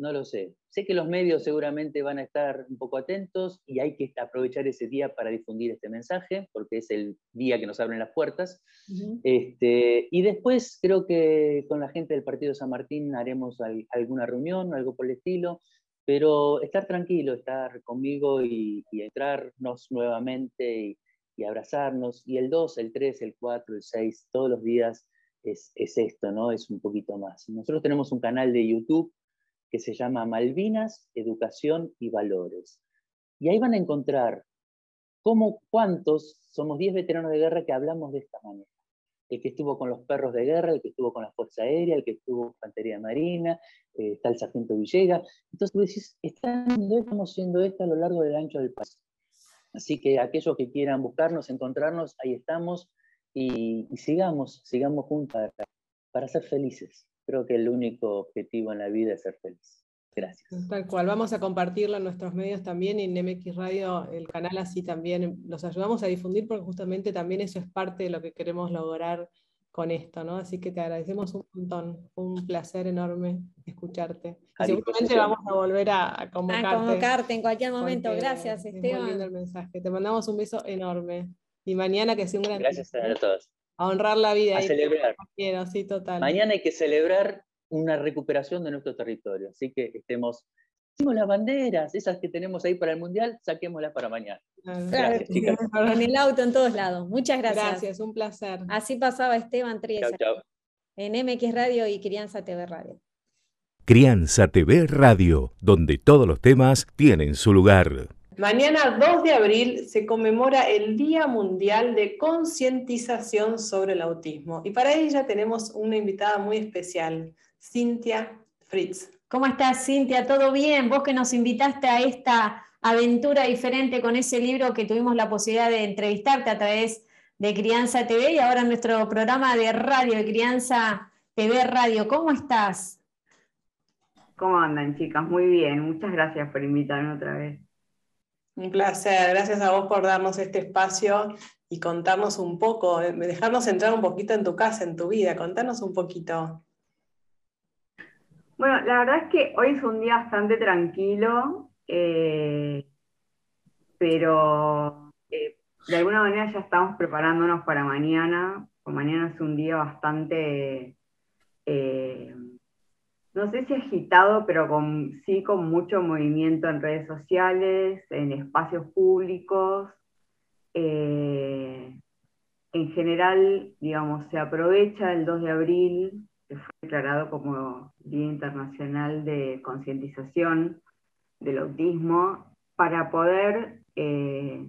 no lo sé. Sé que los medios seguramente van a estar un poco atentos y hay que aprovechar ese día para difundir este mensaje, porque es el día que nos abren las puertas. este, y después creo que con la gente del Partido San Martín haremos alguna reunión, algo por el estilo, pero estar tranquilo, estar conmigo y, entrarnos nuevamente y, y abrazarnos. Y el 2, el 3, el 4, el 6, todos los días es, esto, ¿no? Es un poquito más. Nosotros tenemos un canal de YouTube que se llama Malvinas, Educación y Valores. Y ahí van a encontrar cómo, cuántos, somos 10 veteranos de guerra que hablamos de esta manera. El que estuvo con los perros de guerra, el que estuvo con la Fuerza Aérea, el que estuvo con Infantería Marina, eh, está el Sargento Villegas. Entonces tú decís, estamos haciendo esto a lo largo del ancho del país. Así que aquellos que quieran buscarnos, encontrarnos, ahí estamos y, sigamos, sigamos juntos para, ser felices. Creo que el único objetivo en la vida es ser feliz. Gracias. Tal cual, vamos a compartirlo en nuestros medios también y en MX Radio, el canal así también los ayudamos a difundir porque justamente también eso es parte de lo que queremos lograr con esto, ¿no? Así que te agradecemos un montón, un placer enorme escucharte. seguramente vamos a volver a, convocarte. A convocarte en cualquier momento. Gracias, Esteban. el mensaje. Te mandamos un beso enorme. Y mañana que sea un gran Gracias a todos. A honrar la vida. A celebrar. sí, total. Mañana hay que celebrar una recuperación de nuestro territorio. Así que estemos las banderas, esas que tenemos ahí para el Mundial, saquémoslas para mañana. Gracias, chicas. En el auto, en todos lados. Muchas gracias. Gracias, un placer. Así pasaba Esteban Triesa. En MX Radio y Crianza TV Radio. Crianza TV Radio, donde todos los temas tienen su lugar. Mañana 2 de abril se conmemora el Día Mundial de Concientización sobre el Autismo y para ella tenemos una invitada muy especial, Cintia Fritz. ¿Cómo estás, Cintia? ¿Todo bien? Vos que nos invitaste a esta aventura diferente con ese libro que tuvimos la posibilidad de entrevistarte a través de Crianza TV y ahora nuestro programa de radio, de Crianza TV Radio. ¿Cómo estás? ¿Cómo andan, chicas? Muy bien. Muchas gracias por invitarme otra vez. Un placer, gracias a vos por darnos este espacio y contarnos un poco, eh, dejarnos entrar un poquito en tu casa, en tu vida, contarnos un poquito. Bueno, la verdad es que hoy es un día bastante tranquilo, eh, pero eh, de alguna manera ya estamos preparándonos para mañana, mañana es un día bastante no sé si agitado, pero sí con mucho movimiento en redes sociales, en espacios públicos. Eh, en general, digamos, se aprovecha el 2 de abril, que fue declarado como Día Internacional de Concientización del Autismo, para poder eh,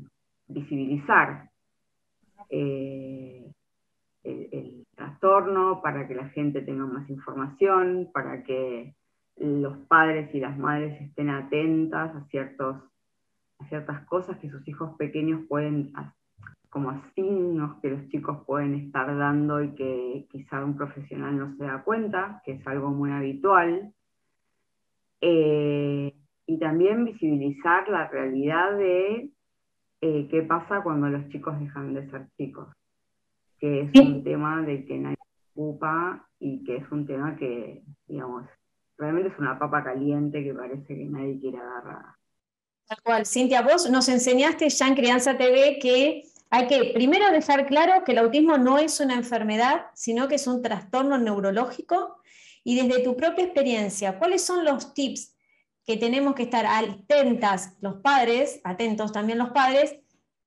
visibilizar eh, el trastorno, para que la gente tenga más información, para que los padres y las madres estén atentas a, ciertos, a ciertas cosas que sus hijos pequeños pueden, como signos que los chicos pueden estar dando y que quizá un profesional no se da cuenta, que es algo muy habitual. Eh, y también visibilizar la realidad de eh, qué pasa cuando los chicos dejan de ser chicos que es un tema de que nadie ocupa y que es un tema que, digamos, realmente es una papa caliente que parece que nadie quiere agarrar. Tal cual. Cintia, vos nos enseñaste ya en Crianza TV que hay que primero dejar claro que el autismo no es una enfermedad, sino que es un trastorno neurológico. Y desde tu propia experiencia, ¿cuáles son los tips que tenemos que estar atentas los padres, atentos también los padres,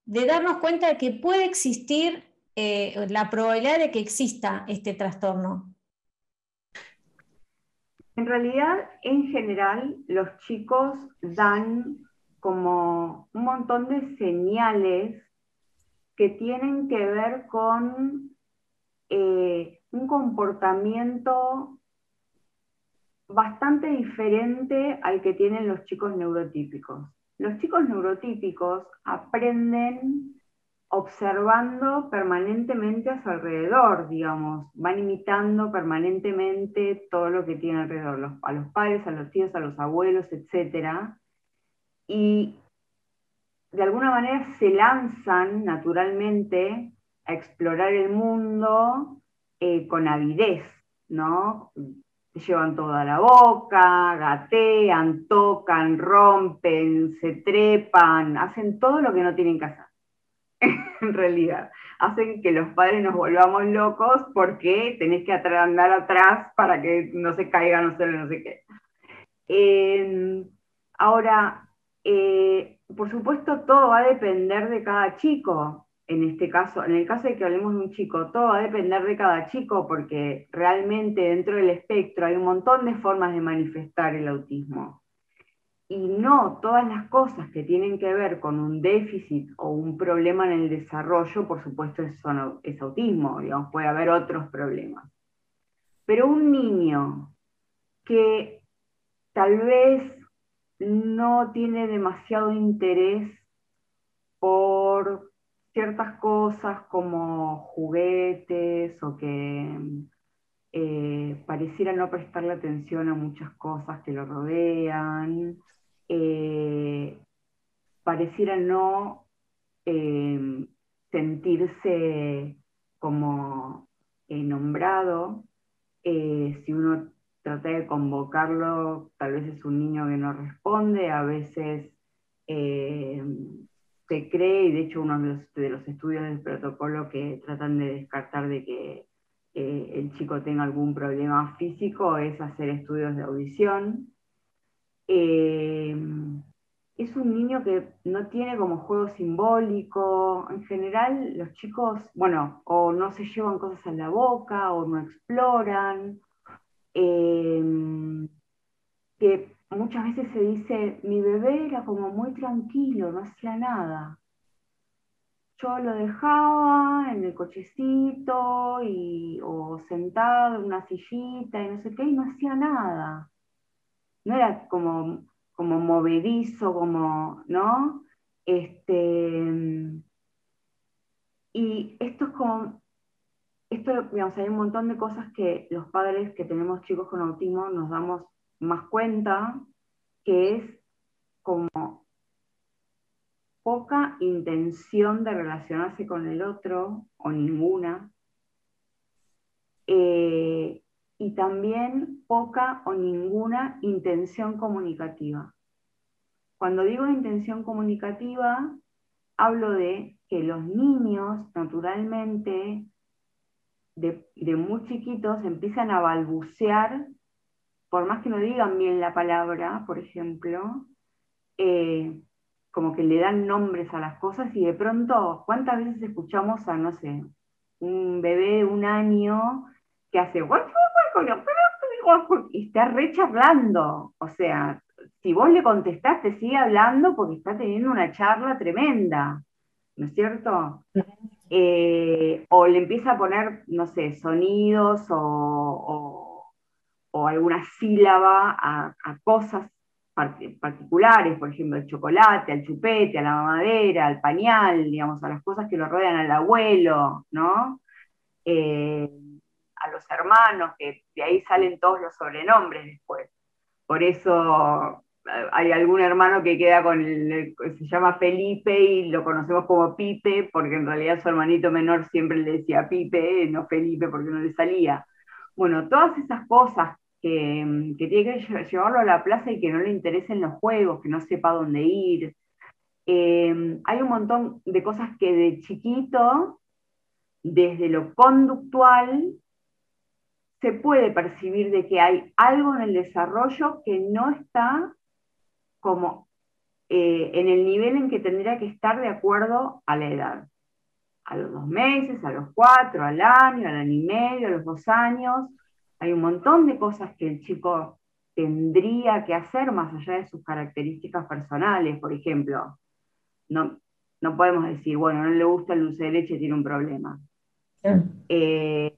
de darnos cuenta de que puede existir eh, la probabilidad de que exista este trastorno? En realidad, en general, los chicos dan como un montón de señales que tienen que ver con eh, un comportamiento bastante diferente al que tienen los chicos neurotípicos. Los chicos neurotípicos aprenden observando permanentemente a su alrededor, digamos, van imitando permanentemente todo lo que tiene alrededor, a los padres, a los tíos, a los abuelos, etc. Y de alguna manera se lanzan naturalmente a explorar el mundo eh, con avidez, ¿no? llevan toda la boca, gatean, tocan, rompen, se trepan, hacen todo lo que no tienen que hacer. <laughs> en realidad. Hacen que los padres nos volvamos locos porque tenés que andar atrás para que no se caiga, no sé, no sé qué. ahora, eh, por supuesto, todo va a depender de cada chico. en este caso, en el caso de que hablemos de un chico, todo va a depender de cada chico porque realmente dentro del espectro hay un montón de formas de manifestar el autismo. Y no todas las cosas que tienen que ver con un déficit o un problema en el desarrollo, por supuesto, es, autismo, digamos, puede haber otros problemas. Pero un niño que tal vez no tiene demasiado interés por ciertas cosas como juguetes o que eh, pareciera no prestarle atención a muchas cosas que lo rodean, eh, pareciera no eh, sentirse como nombrado. si uno trata de convocarlo, tal vez es un niño que no responde, a veces se cree, y de hecho uno de los, estudios del protocolo que tratan de descartar de que eh, el chico tenga algún problema físico es hacer estudios de audición. Eh, es un niño que no tiene como juego simbólico. En general, los chicos, bueno, o no se llevan cosas a la boca, o no exploran. Eh, que muchas veces se dice, mi bebé era como muy tranquilo, no hacía nada. Yo lo dejaba en el cochecito y, o sentado en una sillita y no sé qué, y no hacía nada. No era como, como movedizo, como, ¿no? Este, y esto es como, hay un montón de cosas que los padres que tenemos chicos con autismo nos damos más cuenta que es como poca intención de relacionarse con el otro o ninguna, eh, y también poca o ninguna intención comunicativa. Cuando digo intención comunicativa, hablo de que los niños naturalmente de, muy chiquitos empiezan a balbucear por más que no digan bien la palabra, por ejemplo, eh, como que le dan nombres a las cosas y de pronto, ¿cuántas veces escuchamos a, no sé, un bebé de un año que hace y está re charlando? O sea, si vos le contestaste, sigue hablando porque está teniendo una charla tremenda, ¿no es cierto? Eh, o le empieza a poner, no sé, sonidos o alguna sílaba a, cosas particulares, por ejemplo, el chocolate, al chupete, a la mamadera, al pañal, digamos, a las cosas que lo rodean al abuelo, ¿no? Eh, los hermanos, que de ahí salen todos los sobrenombres después. Por eso eh, hay algún hermano que queda con el, se llama Felipe y lo conocemos como Pipe, porque en realidad su hermanito menor siempre le decía Pipe, no Felipe, porque no le salía. Bueno, todas esas cosas que, tiene que llevarlo a la plaza y que no le interesen los juegos, que no sepa dónde ir. Eh, hay un montón de cosas que de chiquito, desde lo conductual, se puede percibir de que hay algo en el desarrollo que no está como eh, en el nivel en que tendría que estar de acuerdo a la edad. A los dos meses, a los cuatro, al año, al año y medio, a los dos años. Hay un montón de cosas que el chico tendría que hacer más allá de sus características personales, por ejemplo. No, no podemos decir, bueno, no le gusta el dulce de leche, tiene un problema. Eh,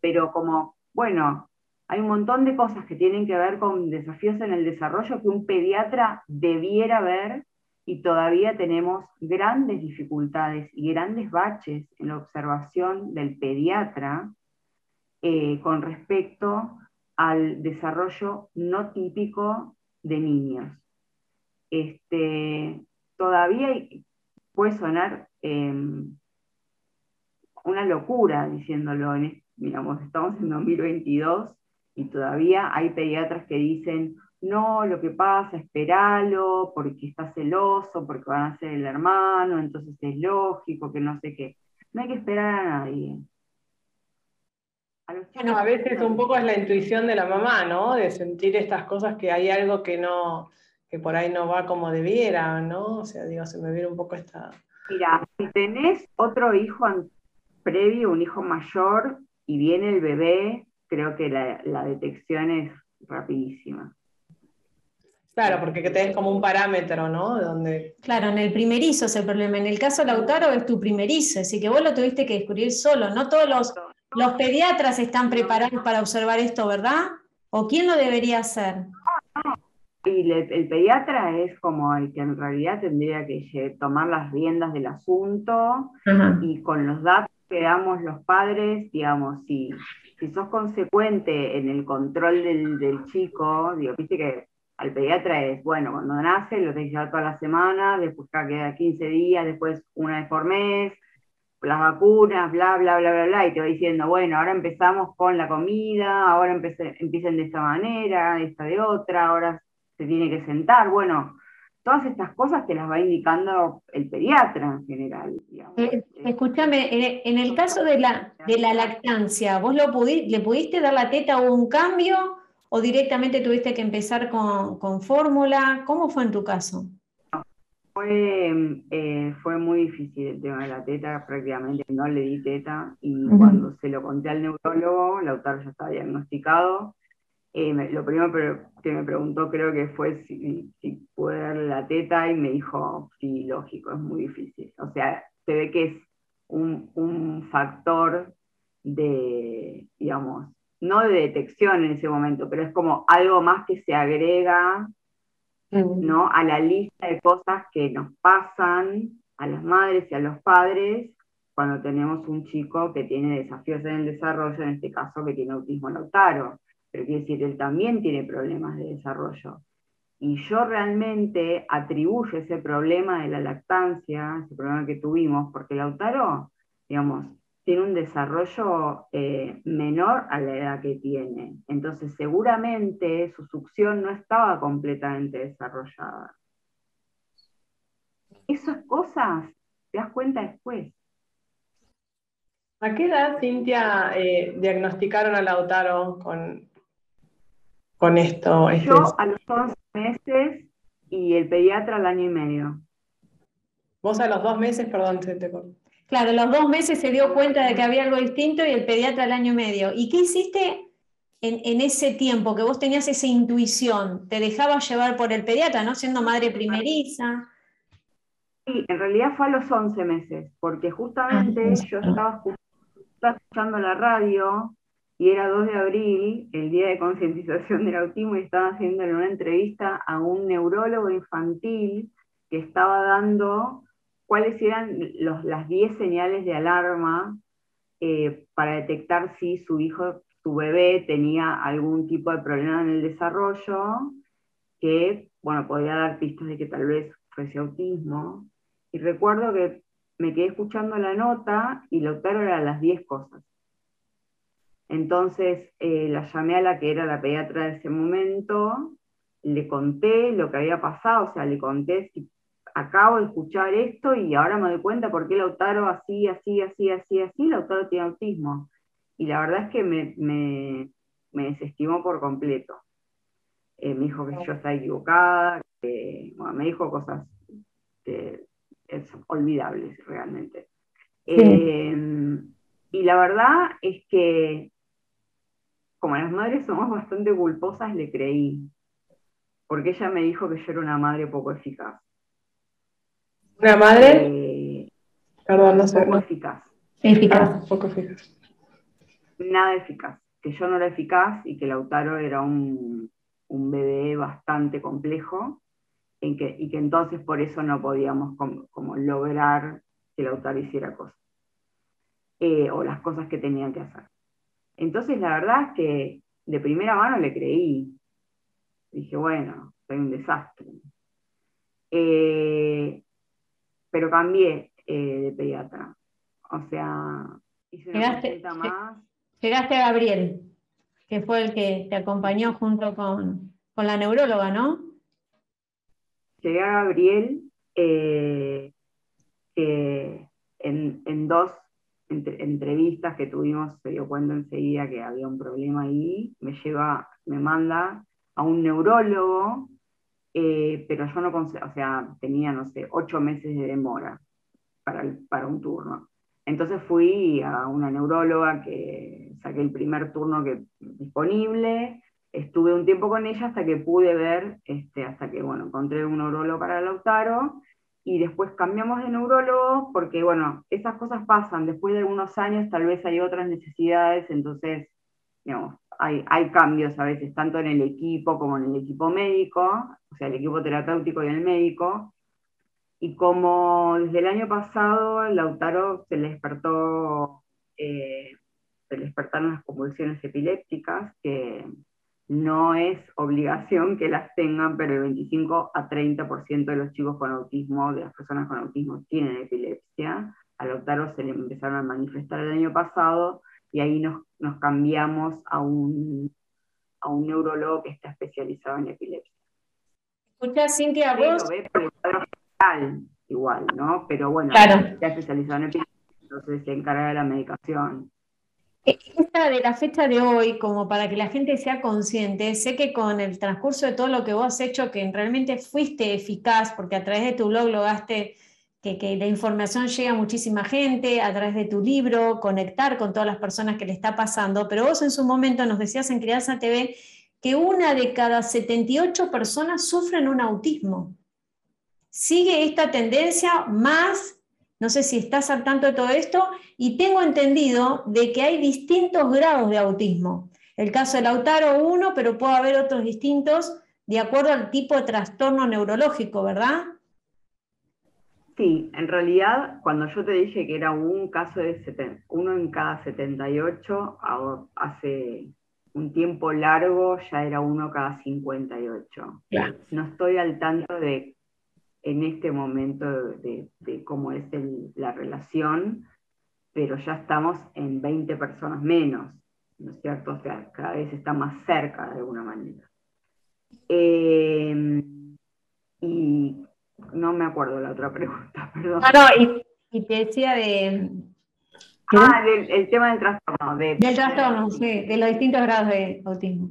pero como, bueno, hay un montón de cosas que tienen que ver con desafíos en el desarrollo que un pediatra debiera ver y todavía tenemos grandes dificultades y grandes baches en la observación del pediatra eh, con respecto al desarrollo no típico de niños. Este, todavía puede sonar em, una locura diciéndolo, digamos, estamos en 2022 y todavía hay pediatras que dicen, no, lo que pasa, esperalo, porque está celoso, porque van a ser el hermano, entonces es lógico que no sé qué. No hay que esperar a nadie. Bueno, a veces un poco es la intuición de la mamá, ¿no? De sentir estas cosas que hay algo que no, que por ahí no va como debiera, ¿no? O sea, digo, se me viene un poco esta, Mira, si tenés otro hijo previo, un hijo mayor, y viene el bebé, creo que la, detección es rapidísima. Claro, porque tenés como un parámetro, ¿no? Donde... Claro, en el primerizo es el problema. En el caso de Lautaro es tu primerizo, así que vos lo tuviste que descubrir solo. No todos los, los pediatras están preparados para observar esto, ¿verdad? ¿O quién lo debería hacer? Y el, pediatra es como el que en realidad tendría que tomar las riendas del asunto y con los datos que damos los padres, digamos, si, si sos consecuente en el control del, chico, digo, viste que al pediatra es, bueno, cuando nace lo tenés que llevar toda la semana, después queda 15 días, después una vez por mes, las vacunas, bla, bla, bla, bla, bla, y te va diciendo, bueno, ahora empezamos con la comida, ahora empiecen de esta manera, esta de otra, ahora se tiene que sentar, bueno, todas estas cosas te las va indicando el pediatra en general. Eh, escúchame, en el caso de la, de la lactancia, ¿vos lo le pudiste dar la teta o un cambio o directamente tuviste que empezar con, con fórmula? ¿Cómo fue en tu caso? Fue, eh, fue muy difícil el tema de la teta, prácticamente no le di teta y cuando se lo conté al neurólogo, Lautaro ya estaba diagnosticado eh, lo primero que me preguntó creo que fue si, si pude darle la teta y me dijo, sí, lógico, es muy difícil. O sea, se ve que es un, un factor de, digamos, no de detección en ese momento, pero es como algo más que se agrega ¿no? a la lista de cosas que nos pasan a las madres y a los padres cuando tenemos un chico que tiene desafíos en el desarrollo, en este caso que tiene autismo lautaro pero quiere decir, él también tiene problemas de desarrollo. Y yo realmente atribuyo ese problema de la lactancia, ese problema que tuvimos, porque Lautaro, digamos, tiene un desarrollo eh, menor a la edad que tiene. Entonces, seguramente su succión no estaba completamente desarrollada. Esas cosas te das cuenta después. ¿A qué edad, Cintia, eh, diagnosticaron a Lautaro con, con esto? Este Yo a los 11 meses y el pediatra al año y medio. Vos a los dos meses, perdón, te, Claro, a los dos meses se dio cuenta de que había algo distinto y el pediatra al año y medio. ¿Y qué hiciste en, ese tiempo que vos tenías esa intuición? ¿Te dejabas llevar por el pediatra, no siendo madre primeriza? Sí, en realidad fue a los 11 meses, porque justamente ah, yo estaba escuchando la radio y era 2 de abril, el día de concientización del autismo, y estaba haciendo una entrevista a un neurólogo infantil que estaba dando cuáles eran las 10 señales de alarma eh, para detectar si su hijo, su bebé, tenía algún tipo de problema en el desarrollo, que, bueno, podía dar pistas de que tal vez fuese autismo. Y recuerdo que me quedé escuchando la nota y lo claro eran las 10 cosas. Entonces eh, la llamé a la que era la pediatra de ese momento, le conté lo que había pasado, o sea, le conté si acabo de escuchar esto y ahora me doy cuenta por qué Lautaro así, así, así, así, así, Lautaro tiene autismo. Y la verdad es que me, me, desestimó por completo. Eh, me dijo que yo estaba equivocada, me dijo cosas que es olvidables realmente. Eh, y la verdad es que como las madres somos bastante culposas, le creí. Porque ella me dijo que yo era una madre poco eficaz. ¿Una madre? Eh, Perdón, no sé. Poco eficaz. Eficaz. Ah, poco eficaz. Nada eficaz. Que yo no era eficaz y que Lautaro era un, bebé bastante complejo en que, y que entonces por eso no podíamos como, lograr que Lautaro hiciera cosas. Eh, o las cosas que tenían que hacer. Entonces, la verdad es que de primera mano le creí. Dije, bueno, soy un desastre. Eh, pero cambié eh, de pediatra. O sea, hice una llegaste, más. Llegaste a Gabriel, que fue el que te acompañó junto con, la neuróloga, ¿no? Llegué a Gabriel eh, que en, en dos entrevistas que tuvimos se dio cuenta enseguida que había un problema ahí, me lleva, me manda a un neurólogo, eh, pero yo no, o sea, tenía, no sé, ocho meses de demora. para, para un turno. Entonces fui a una neuróloga que saqué el primer turno que, disponible, estuve un tiempo con ella hasta que pude ver, este, hasta que bueno, encontré un neurólogo para Lautaro, y después cambiamos de neurólogo porque, bueno, esas cosas pasan, después de algunos años tal vez hay otras necesidades, entonces, hay, hay cambios a veces, tanto en el equipo como en el equipo médico, o sea, el equipo terapéutico y el médico, y como desde el año pasado Lautaro se le despertó, eh, se le despertaron las convulsiones epilépticas, que no es obligación que las tengan, pero el 25 a 30% de los chicos con autismo, de las personas con autismo, tienen epilepsia. A Lautaro se le empezaron a manifestar el año pasado y ahí nos, nos cambiamos a un, a un neurólogo que está especializado en epilepsia. Escucha, Cintia, vos igual, ¿no? Pero bueno, está especializado en entonces se encarga de la medicación. Eh, esta de la fecha de hoy, como para que la gente sea consciente, sé que con el transcurso de todo lo que vos has hecho, que realmente fuiste eficaz, porque a través de tu blog lograste que, que la información llegue a muchísima gente, a través de tu libro, conectar con todas las personas que le está pasando, pero vos en su momento nos decías en Crianza TV que una de cada 78 personas sufren un autismo. Sigue esta tendencia más, no sé si estás al tanto de todo esto, y tengo entendido de que hay distintos grados de autismo. El caso de Lautaro uno, pero puede haber otros distintos de acuerdo al tipo de trastorno neurológico, ¿verdad? Sí, en realidad cuando yo te dije que era un caso de uno en cada 78, hace un tiempo largo ya era uno cada 58. No estoy al tanto de en este momento de, cómo es la relación, pero ya estamos en 20 personas menos, ¿no es cierto? O sea, cada vez está más cerca de alguna manera. Eh, y no me acuerdo la otra pregunta, <laughs> perdón. No, no, y, te decía de... Ah, del el tema del trastorno. del trastorno, sí, de los distintos grados de autismo.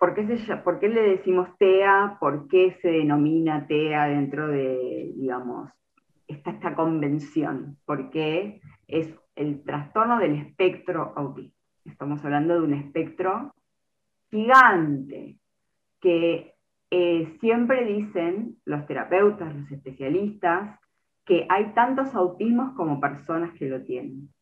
¿Por qué? ¿Por qué, le decimos TEA? ¿Por qué se denomina TEA dentro de, digamos, esta, esta convención? Porque es el trastorno del espectro autista. Estamos hablando de un espectro gigante que eh, siempre dicen los terapeutas, los especialistas, que hay tantos autismos como personas que lo tienen.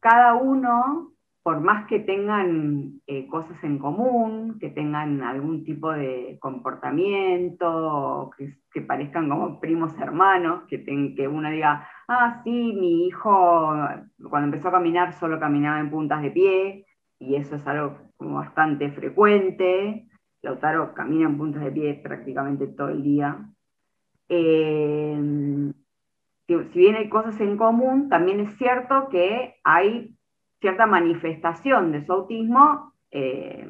Cada uno por más que tengan eh, cosas en común, que tengan algún tipo de comportamiento, que, parezcan como primos hermanos, que, uno diga, ah, sí, mi hijo cuando empezó a caminar solo caminaba en puntas de pie, y eso es algo como bastante frecuente. Lautaro camina en puntas de pie prácticamente todo el día. Eh, si bien hay cosas en común, también es cierto que hay cierta manifestación de su autismo eh,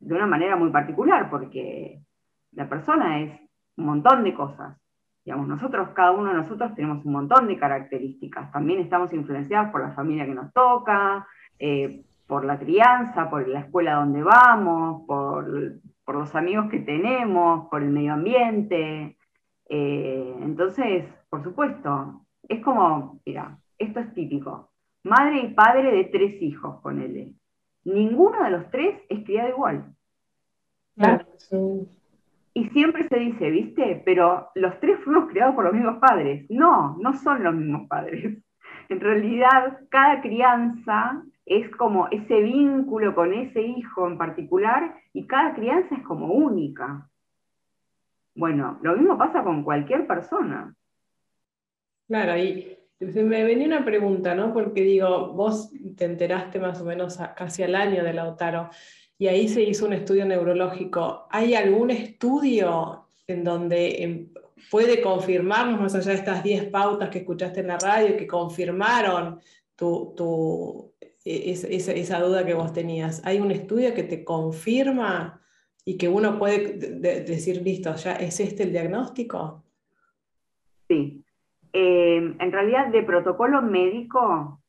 de una manera muy particular, porque la persona es un montón de cosas. Digamos, nosotros, cada uno de nosotros tenemos un montón de características. También estamos influenciados por la familia que nos toca, eh, por la crianza, por la escuela donde vamos, por, los amigos que tenemos, por el medio ambiente. Eh, entonces, por supuesto, es como, mira, esto es típico madre y padre de tres hijos, ponele. Ninguno de los tres es criado igual. Y siempre se dice, ¿viste? Pero los tres fuimos criados por los mismos padres. No, no son los mismos padres. <laughs> En realidad, cada crianza es como ese vínculo con ese hijo en particular y cada crianza es como única. Bueno, lo mismo pasa con cualquier persona. Claro, y me venía una pregunta, ¿no? Porque digo, vos te enteraste más o menos casi al año de Lautaro y ahí se hizo un estudio neurológico. ¿Hay algún estudio en donde em, puede confirmarnos, más allá de estas 10 pautas que escuchaste en la radio, que confirmaron tu, e, esa, duda que vos tenías? ¿Hay un estudio que te confirma y que uno puede decir, listo, ya es este el diagnóstico? Sí, eh, en realidad, de protocolo médico,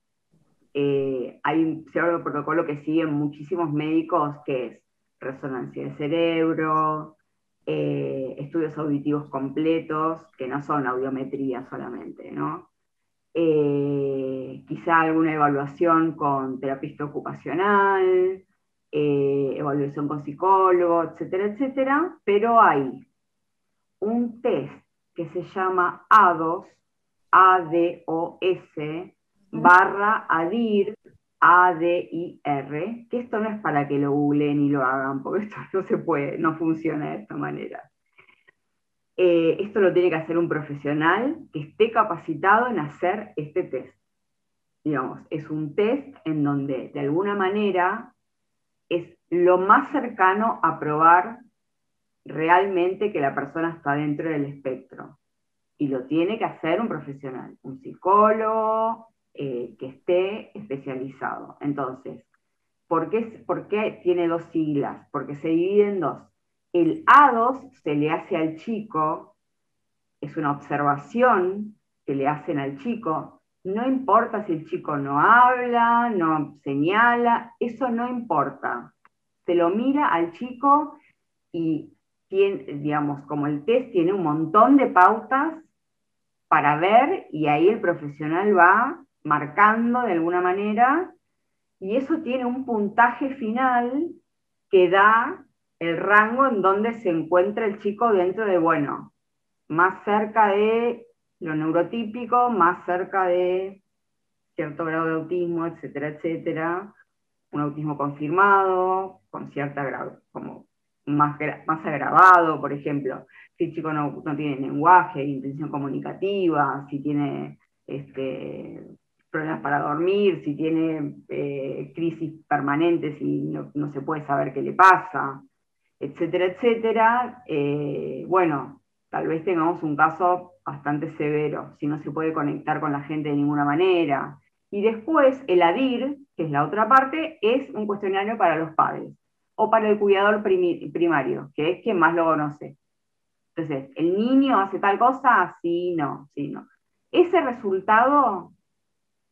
eh, hay un protocolo que siguen muchísimos médicos, que es resonancia de cerebro, eh, estudios auditivos completos, que no son audiometría solamente, ¿no? Quizá alguna evaluación con terapista ocupacional, evaluación con psicólogo, etcétera, etcétera, pero hay un test que se llama ADOS, A-D-O-S, barra ADIR, A-D-I-R, que esto no es para que lo googleen y lo hagan, porque esto no se puede, no funciona de esta manera. Eh, esto lo tiene que hacer un profesional que esté capacitado en hacer este test. Digamos, es un test en donde de alguna manera es lo más cercano a probar realmente que la persona está dentro del espectro. Y lo tiene que hacer un profesional, un psicólogo eh, que esté especializado. Entonces, ¿por qué, ¿por qué tiene dos siglas? Porque se divide en dos. El A2 se le hace al chico, es una observación que le hacen al chico, no importa si el chico no habla, no señala, eso no importa. Se lo mira al chico y tiene, digamos, como el test tiene un montón de pautas para ver y ahí el profesional va marcando de alguna manera y eso tiene un puntaje final que da el rango en donde se encuentra el chico dentro de, bueno, más cerca de lo neurotípico, más cerca de cierto grado de autismo, etcétera, etcétera, un autismo confirmado, con cierta grado, como más, más agravado, por ejemplo, si el chico no, tiene lenguaje, intención comunicativa, si tiene este, problemas para dormir, si tiene eh, crisis permanentes y no, no, se puede saber qué le pasa, etcétera, etcétera, eh, bueno, tal vez tengamos un caso bastante severo, si no se puede conectar con la gente de ninguna manera. Y después el ADIR, que es la otra parte, es un cuestionario para los padres o para el cuidador primario, que es quien más lo conoce. Entonces, ¿el niño hace tal cosa? Sí, no, sí, no. Ese resultado,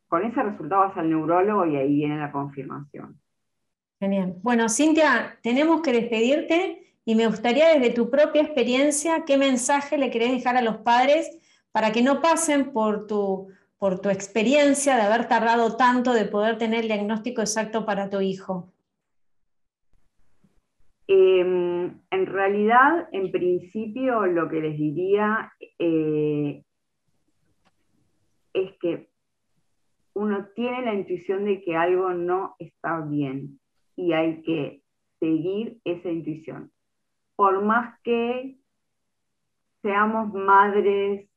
con ese resultado vas al neurólogo y ahí viene la confirmación. Genial. Bueno, Cintia, tenemos que despedirte y me gustaría desde tu propia experiencia, ¿qué mensaje le querés dejar a los padres para que no pasen por tu, por tu experiencia de haber tardado tanto de poder tener el diagnóstico exacto para tu hijo? Em, en realidad, en principio, lo que les diría eh, es que uno tiene la intuición de que algo no está bien y hay que seguir esa intuición. Por más que seamos madres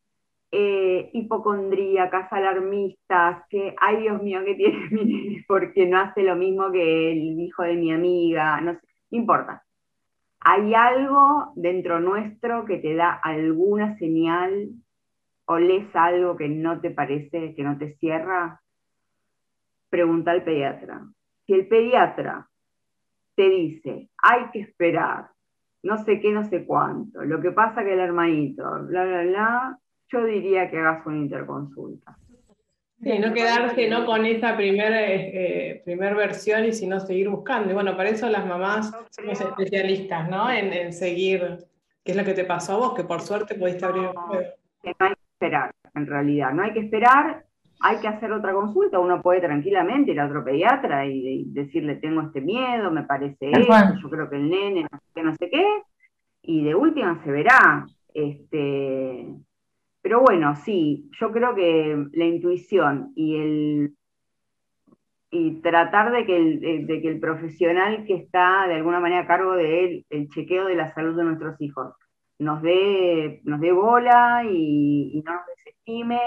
eh, hipocondríacas, alarmistas, que, ay Dios mío, que tiene mi <laughs> porque no hace lo mismo que el hijo de mi amiga, no importa. Hay algo dentro nuestro que te da alguna señal o lees algo que no te parece, que no te cierra, pregunta al pediatra. Si el pediatra te dice, hay que esperar, no sé qué, no sé cuánto, lo que pasa que el hermanito, bla, bla, bla, yo diría que hagas una interconsulta. Sí, no quedarse ¿no? con esa primera eh, primer versión y sino seguir buscando. Y bueno, para eso las mamás somos especialistas, ¿no? En, en, seguir qué es lo que te pasó a vos, que por suerte pudiste abrir juego. No hay que esperar, en realidad, no hay que esperar hay que hacer otra consulta, uno puede tranquilamente ir a otro pediatra y, decirle tengo este miedo, me parece esto, yo creo que el nene, no sé qué, no sé qué, y de última se verá. Este, pero bueno, sí, yo creo que la intuición y el y tratar de que el, de, que el profesional que está de alguna manera a cargo del el chequeo de la salud de nuestros hijos nos dé, nos dé bola y, no nos desestime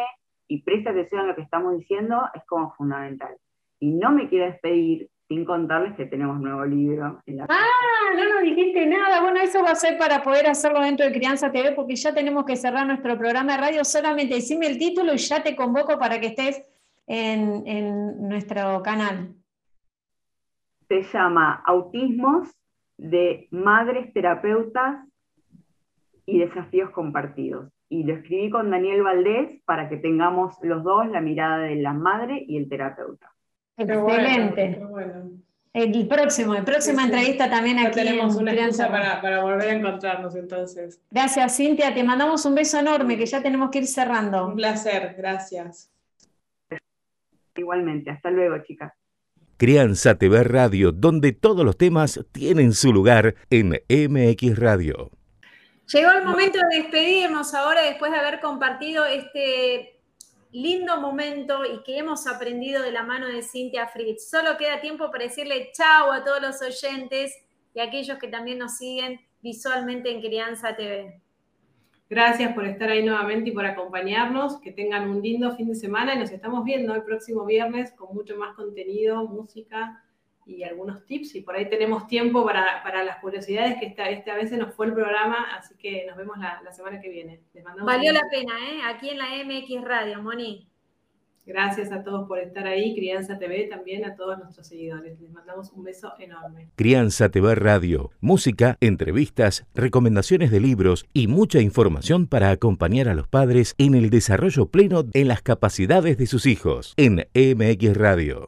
y presta atención a lo que estamos diciendo es como fundamental. Y no me quiero despedir sin contarles que tenemos nuevo libro. En la ah, no nos dijiste nada. Bueno, eso va a ser para poder hacerlo dentro de Crianza TV porque ya tenemos que cerrar nuestro programa de radio. Solamente decime el título y ya te convoco para que estés en, en nuestro canal. Se llama Autismos de Madres Terapeutas y Desafíos Compartidos y lo escribí con Daniel Valdés para que tengamos los dos la mirada de la madre y el terapeuta. Excelente. El próximo, el próxima Sí, sí. entrevista también Ya aquí. tenemos en una Crianza excusa para, para volver a encontrarnos entonces. Gracias, Cintia. Te mandamos un beso enorme, que ya tenemos que ir Un cerrando. placer, gracias. Igualmente, hasta luego, chicas. Crianza TV Radio, donde todos los temas tienen su lugar en MX Radio. Llegó el momento de despedirnos ahora después de haber compartido este lindo momento y que hemos aprendido de la mano de Cintia Fritz. Solo queda tiempo para decirle chao a todos los oyentes y a aquellos que también nos siguen visualmente en Crianza TV. Gracias por estar ahí nuevamente y por acompañarnos. Que tengan un lindo fin de semana y nos estamos viendo el próximo viernes con mucho más contenido, música y algunos tips. Y por ahí tenemos tiempo para, para las curiosidades que esta, esta vez se nos fue el programa, así que nos vemos la, la semana que viene. Les mandamos Valió un- la pena, ¿eh? Aquí en la MX Radio, Moni. Gracias a todos por estar ahí. Crianza TV también a todos nuestros seguidores. Les mandamos un beso enorme. Crianza TV Radio, música, entrevistas, recomendaciones de libros y mucha información para acompañar a los padres en el desarrollo pleno en las capacidades de sus hijos en MX Radio.